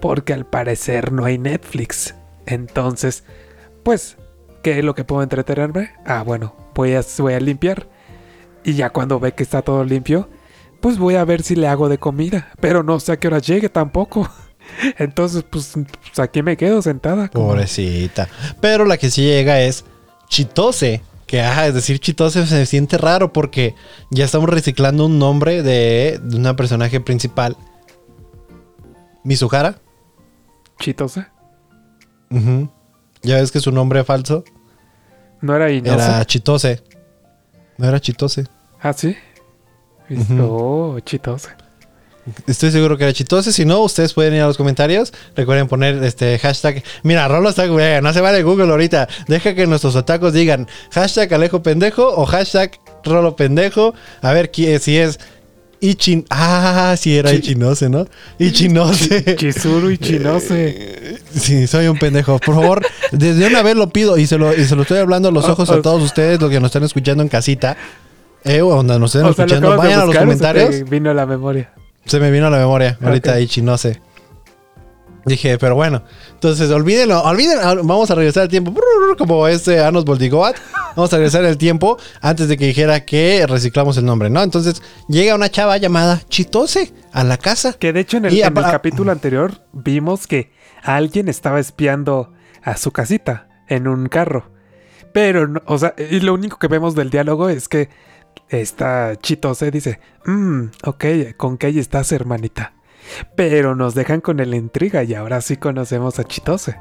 Speaker 2: Porque al parecer no hay Netflix. Entonces, pues, ¿qué es lo que puedo entretenerme? Ah, bueno, voy a, voy a limpiar. Y ya cuando ve que está todo limpio, pues voy a ver si le hago de comida. Pero no sé a qué hora llegue tampoco. Entonces, pues, pues, aquí me quedo sentada. como-
Speaker 1: Pobrecita. Pero la que sí llega es Chitose. Que, ah, es decir, Chitose se siente raro porque ya estamos reciclando un nombre de, de una personaje principal. Mizuhara.
Speaker 2: Chitose.
Speaker 1: Ya ves que su nombre falso
Speaker 2: No era Inose.
Speaker 1: era Chitose. No era Chitose.
Speaker 2: Ah, sí.
Speaker 1: Ujú.
Speaker 2: Oh, Chitose.
Speaker 1: Estoy seguro que era Chitose. Si no, ustedes pueden ir a los comentarios. Recuerden poner este hashtag. Mira, Rolo está. No se vale Google ahorita. Deja que nuestros otacos digan hashtag Alejo Pendejo o hashtag Rolo Pendejo. A ver qui- si es Ichin. Ah, sí era
Speaker 2: Chi-
Speaker 1: Ichinose, ¿no? Ichinose.
Speaker 2: Chizuru y Chinose.
Speaker 1: Sí, soy un pendejo. Por favor, desde una vez lo pido y se lo, y se lo estoy hablando a los
Speaker 2: O-
Speaker 1: ojos
Speaker 2: o-
Speaker 1: a todos ustedes, los que nos están escuchando en casita. Eh, donde nos estén
Speaker 2: O sea, lo
Speaker 1: escuchando, vayan a los comentarios.
Speaker 2: Vino a la memoria.
Speaker 1: Se me vino a la memoria ahorita
Speaker 2: Ok.
Speaker 1: Ichinose. Dije, pero bueno, entonces olvídenlo, olvídenlo, ah, vamos a regresar al tiempo, como este Anos Boldigoat, vamos a regresar el tiempo antes de que dijera que reciclamos el nombre, ¿no? Entonces llega una chava llamada Chitose a la casa.
Speaker 2: Que de hecho en el,
Speaker 1: Y
Speaker 2: en el
Speaker 1: apa-
Speaker 2: capítulo anterior vimos que alguien estaba espiando a su casita en un carro. Pero, no- o sea, y lo único que vemos del diálogo es que esta Chitose dice, mmm, ok, ¿con qué estás, hermanita? Pero nos dejan con el intriga y ahora sí conocemos a Chitose.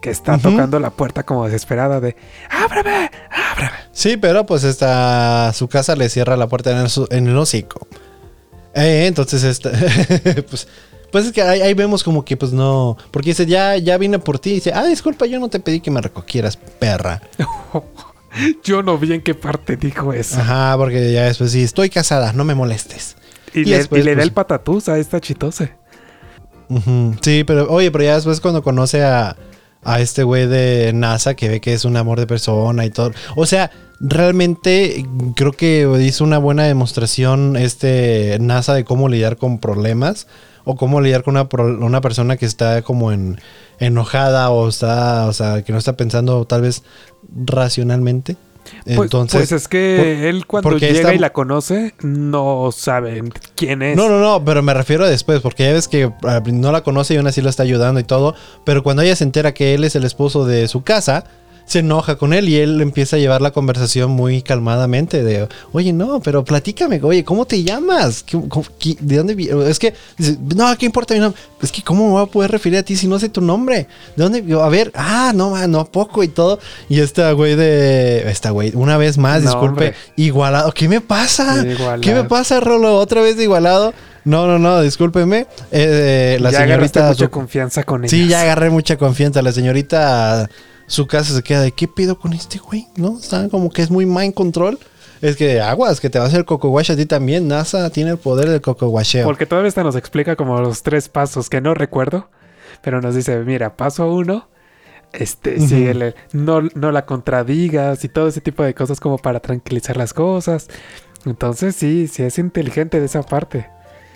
Speaker 2: Que está tocando la puerta como desesperada de, ábreme, ábreme.
Speaker 1: Sí, pero pues esta, su casa le cierra la puerta en el, en el hocico. Eh, entonces, esta, pues, pues es que ahí, ahí vemos como que pues no, porque dice, ya, ya vine por ti, y dice, ah, disculpa, yo no te pedí que me recogieras, perra.
Speaker 2: Yo no vi en qué parte dijo eso.
Speaker 1: Ajá, porque ya después sí, estoy casada, no me molestes.
Speaker 2: Y,
Speaker 1: Y
Speaker 2: le,
Speaker 1: después,
Speaker 2: y le da
Speaker 1: pues-
Speaker 2: el patatús a esta Chitose.
Speaker 1: Sí, pero oye, pero ya después cuando conoce a, a este güey de NASA que ve que es un amor de persona y todo. O sea, realmente creo que hizo una buena demostración este NASA de cómo lidiar con problemas o cómo lidiar con una, una persona que está como en enojada o está, o sea, que no está pensando tal vez racionalmente.
Speaker 2: Pues,
Speaker 1: Entonces,
Speaker 2: pues es que
Speaker 1: por-
Speaker 2: él cuando llega y la conoce, no sabe quién es.
Speaker 1: No, no, no, pero me refiero a después, porque ya ves que ah, no la conoce y aún así lo está ayudando y todo. Pero cuando ella se entera que él es el esposo de su casa, se enoja con él y él empieza a llevar la conversación muy calmadamente de, oye, no, pero platícame, oye, ¿cómo te llamas? ¿Qué- cómo- qué- ¿De dónde vi-?" Es que, no, ¿qué importa mi nombre? Es que, ¿cómo me voy a poder referir a ti si no sé tu nombre? ¿De dónde? A ver, ah, no, man, no, ¿a poco y todo. Y esta güey de, esta güey, una vez más,
Speaker 2: No,
Speaker 1: disculpe,
Speaker 2: hombre.
Speaker 1: igualado. ¿Qué me pasa? ¿Qué me pasa, Rolo? ¿Otra vez de igualado? No, no, no, discúlpeme. Eh, la
Speaker 2: ya
Speaker 1: señorita...
Speaker 2: mucha confianza con ella.
Speaker 1: Sí, ya agarré mucha confianza. La señorita, su casa se queda de ¿qué pido con este güey? ¿No? Está como que es muy mind control. Es que aguas, que te va a hacer coco wash a ti también. NASA tiene el poder del coco.
Speaker 2: Porque todavía esta nos explica como los tres pasos que no recuerdo, pero nos dice, mira, paso uno, este, síguele, no, no la contradigas y todo ese tipo de cosas como para tranquilizar las cosas. Entonces sí, sí es inteligente de esa parte.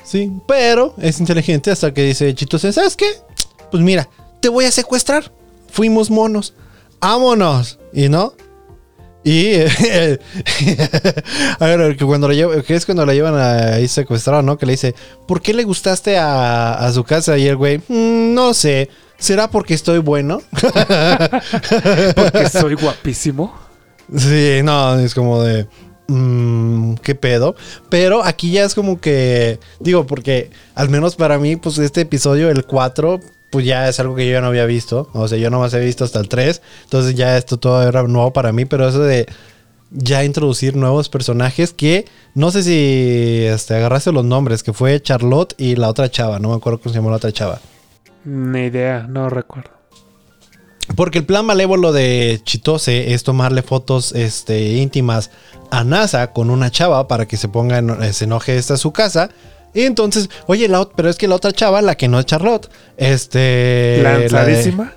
Speaker 1: Sí, pero es inteligente hasta que dice Chito, ¿sabes qué? Pues mira, te voy a secuestrar. Fuimos monos. ¡Vámonos! ¿Y no? Y eh, a ver, que cuando la que es cuando la llevan ahí secuestrada, ¿no? Que le dice, ¿por qué le gustaste a, a su casa? Y el güey, "Mm, no sé, ¿será porque estoy bueno?
Speaker 2: Porque soy guapísimo.
Speaker 1: Sí, no, es como de. mm, ¿Qué pedo? Pero aquí ya es como que. Digo, porque al menos para mí, pues este episodio, el 4, pues ya es algo que yo ya no había visto. O sea, yo nomás he visto hasta el 3. Entonces ya esto todo era nuevo para mí. Pero eso de ya introducir nuevos personajes que no sé si este, agarraste los nombres, que fue Charlotte y la otra chava. No me acuerdo cómo se llamó la otra chava.
Speaker 2: Ni idea, no recuerdo.
Speaker 1: Porque el plan malévolo de Chitose es tomarle fotos este, íntimas a NASA con una chava para que se ponga, en- se enoje esta a su casa. Y entonces, oye, la, pero es que la otra chava, la que no es Charlotte, este... la de-
Speaker 2: Lanzadísima.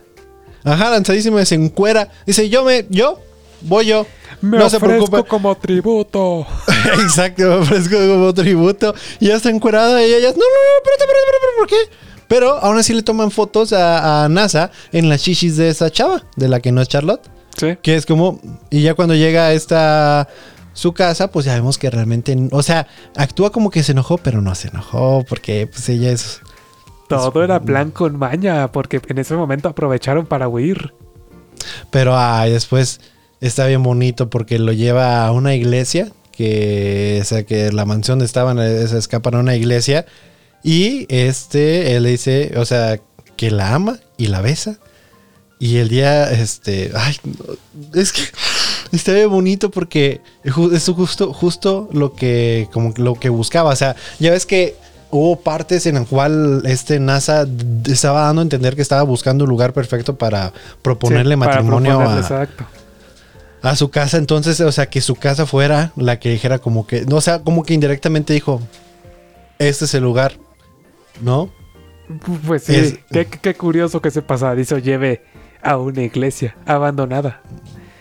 Speaker 1: ajá, lanzadísima, se encuera. Dice, yo me, yo, voy yo.
Speaker 2: Me
Speaker 1: no se
Speaker 2: ofrezco
Speaker 1: preocupe.
Speaker 2: como tributo.
Speaker 1: Exacto, me ofrezco como tributo. Y ya está encuerada y ella, no, no, no, espérate, espérate, espérate, ¿por qué? Pero aún así le toman fotos a, a NASA en las chichis de esa chava, de la que no es Charlotte.
Speaker 2: Sí.
Speaker 1: Que es como, y ya cuando llega esta su casa, pues ya vemos que realmente, o sea, actúa como que se enojó, pero no se enojó, porque pues ella es...
Speaker 2: Todo era plan con maña, porque en ese momento aprovecharon para huir.
Speaker 1: Pero ay, después está bien bonito porque lo lleva a una iglesia, que, o sea, que la mansión donde estaban, eh, se escapan a una iglesia, y este, él le dice, o sea, que la ama y la besa. Y el día, este, ay, no, es que está bien bonito porque es justo, justo lo que, como lo que buscaba. O sea, ya ves que hubo partes en las cual este NASA estaba dando a entender que estaba buscando un lugar perfecto para proponerle
Speaker 2: Sí, para
Speaker 1: matrimonio
Speaker 2: proponerle,
Speaker 1: a,
Speaker 2: Exacto.
Speaker 1: a su casa. Entonces, o sea, que su casa fuera la que dijera como que, no, o sea, como que indirectamente dijo, este es el lugar, ¿no?
Speaker 2: Pues sí,
Speaker 1: Es-
Speaker 2: qué, curioso que ese pasadizo lleve a una iglesia abandonada.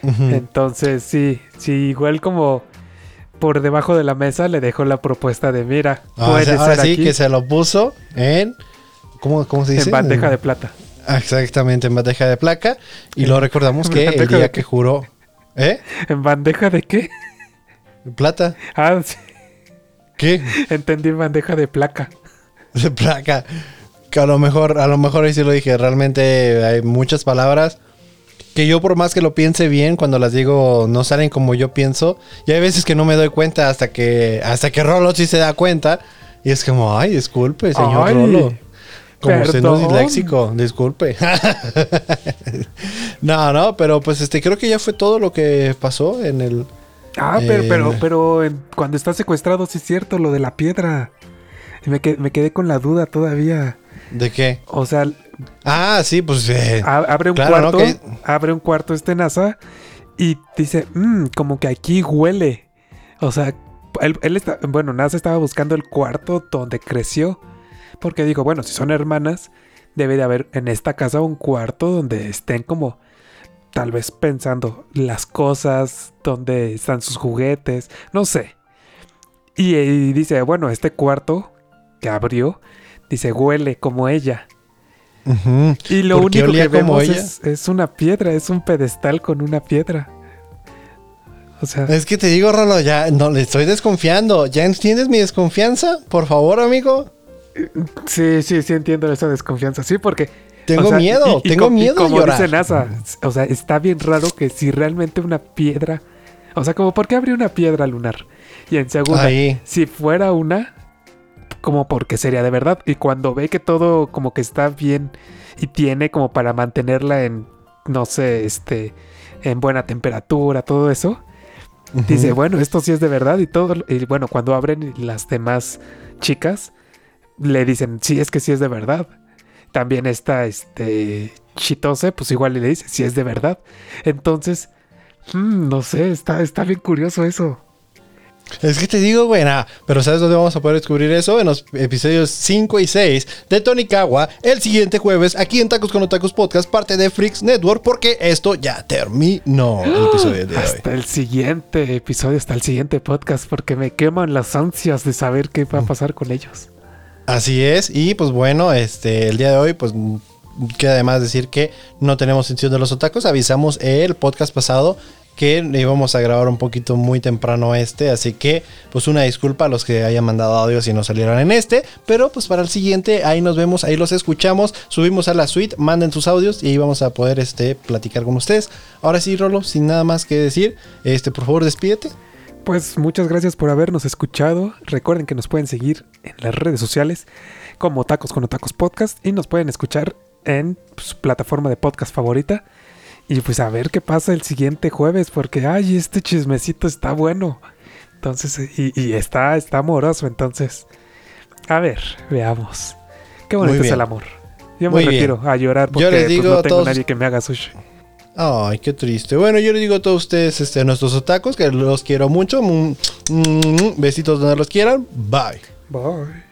Speaker 2: Entonces, sí, sí, igual como por debajo de la mesa le dejó la propuesta de, mira,
Speaker 1: Ah, o
Speaker 2: puedes
Speaker 1: sea, ahora sí
Speaker 2: aquí
Speaker 1: que se lo puso en, ¿cómo, cómo se dice?
Speaker 2: en bandeja de plata.
Speaker 1: Ah, Exactamente, en bandeja de placa. Y lo recordamos
Speaker 2: ¿En
Speaker 1: que el día
Speaker 2: de
Speaker 1: que juró, ¿eh?
Speaker 2: ¿En bandeja de qué?
Speaker 1: Plata,
Speaker 2: Ah, sí,
Speaker 1: ¿qué?
Speaker 2: entendí bandeja de placa.
Speaker 1: de placa. Que a lo mejor, a lo mejor ahí sí lo dije. Realmente hay muchas palabras que yo por más que lo piense bien, cuando las digo no salen como yo pienso. Y hay veces que no me doy cuenta hasta que, hasta que Rolo sí se da cuenta. Y es como, ay, disculpe, señor
Speaker 2: Ay,
Speaker 1: Rolo. Como usted no es
Speaker 2: perdón.
Speaker 1: disléxico, disculpe. no, no, pero pues este creo que ya fue todo lo que pasó en el.
Speaker 2: Ah, pero,
Speaker 1: Eh.
Speaker 2: pero, pero cuando está secuestrado, sí es cierto, lo de la piedra. Me, que- me quedé con la duda todavía.
Speaker 1: ¿De qué?
Speaker 2: O sea,
Speaker 1: Ah, sí, pues. eh,
Speaker 2: abre un
Speaker 1: Claro, ¿no?
Speaker 2: cuarto, abre un cuarto este NASA y dice, "Mm, como que aquí huele. O sea, él, él está, bueno, NASA estaba buscando el cuarto donde creció. Porque digo, bueno, si son hermanas, debe de haber en esta casa un cuarto donde estén como tal vez pensando las cosas, donde están sus juguetes, no sé. Y, y dice, bueno, este cuarto que abrió, dice, huele como ella. Y lo
Speaker 1: ¿Por qué
Speaker 2: único que vemos es, es una piedra, es un pedestal con una piedra. O sea,
Speaker 1: Es que te digo, Rolo, ya no le estoy desconfiando. ¿Ya entiendes mi desconfianza? Por favor, amigo.
Speaker 2: sí, sí, sí entiendo esa desconfianza. Sí, porque
Speaker 1: tengo
Speaker 2: O sea,
Speaker 1: miedo,
Speaker 2: y- y
Speaker 1: tengo
Speaker 2: y
Speaker 1: miedo de
Speaker 2: como
Speaker 1: llorar.
Speaker 2: dice NASA, o sea, está bien raro que si realmente una piedra, o sea, como por qué habría una piedra lunar. Y en segunda,
Speaker 1: Ahí.
Speaker 2: si fuera una, como porque sería de verdad. Y cuando ve que todo como que está bien y tiene como para mantenerla en, no sé, este, en buena temperatura, todo eso, dice, bueno, esto sí es de verdad y todo. Y bueno, cuando abren las demás chicas, le dicen, sí, es que sí es de verdad. También está este Chitose, pues igual le dice, sí es de verdad. Entonces, mm, no sé, está, está bien curioso eso.
Speaker 1: Es que te digo, güey, nada, pero ¿sabes dónde vamos a poder descubrir eso? En los episodios 5 y 6 de Tony Kawa el siguiente jueves aquí en Tacos con Tacos Podcast, parte de Freaks Network, porque esto ya terminó el episodio de hoy.
Speaker 2: Hasta el siguiente episodio, hasta el siguiente podcast, porque me queman las ansias de saber qué va a pasar con ellos.
Speaker 1: Así es, y pues bueno, este, el día de hoy, pues mm, queda además decir que no tenemos sentido de los otacos. Avisamos el podcast pasado que íbamos a grabar un poquito muy temprano este, así que pues una disculpa a los que hayan mandado audios y no salieron en este, pero pues para el siguiente ahí nos vemos, ahí los escuchamos, subimos a la suite, manden sus audios y ahí vamos a poder este platicar con ustedes. Ahora sí, Rolo, sin nada más que decir, este por favor despídete.
Speaker 2: Pues muchas gracias por habernos escuchado. Recuerden que nos pueden seguir en las redes sociales como Tacos con Tacos Podcast y nos pueden escuchar en su plataforma de podcast favorita. Y pues a ver qué pasa el siguiente jueves, porque ay, este chismecito está bueno. Entonces, y, y está, está amoroso, entonces. A ver, veamos. Qué bonito es el amor. Yo me
Speaker 1: bien.
Speaker 2: retiro a llorar porque
Speaker 1: Yo les
Speaker 2: pues,
Speaker 1: digo
Speaker 2: no
Speaker 1: a
Speaker 2: tengo
Speaker 1: todos-
Speaker 2: nadie que me haga sushi.
Speaker 1: Ay, qué triste. Bueno, yo les digo a todos ustedes, este, a nuestros otacos, que los quiero mucho. Mm, mm, Besitos donde los quieran. Bye.
Speaker 2: Bye.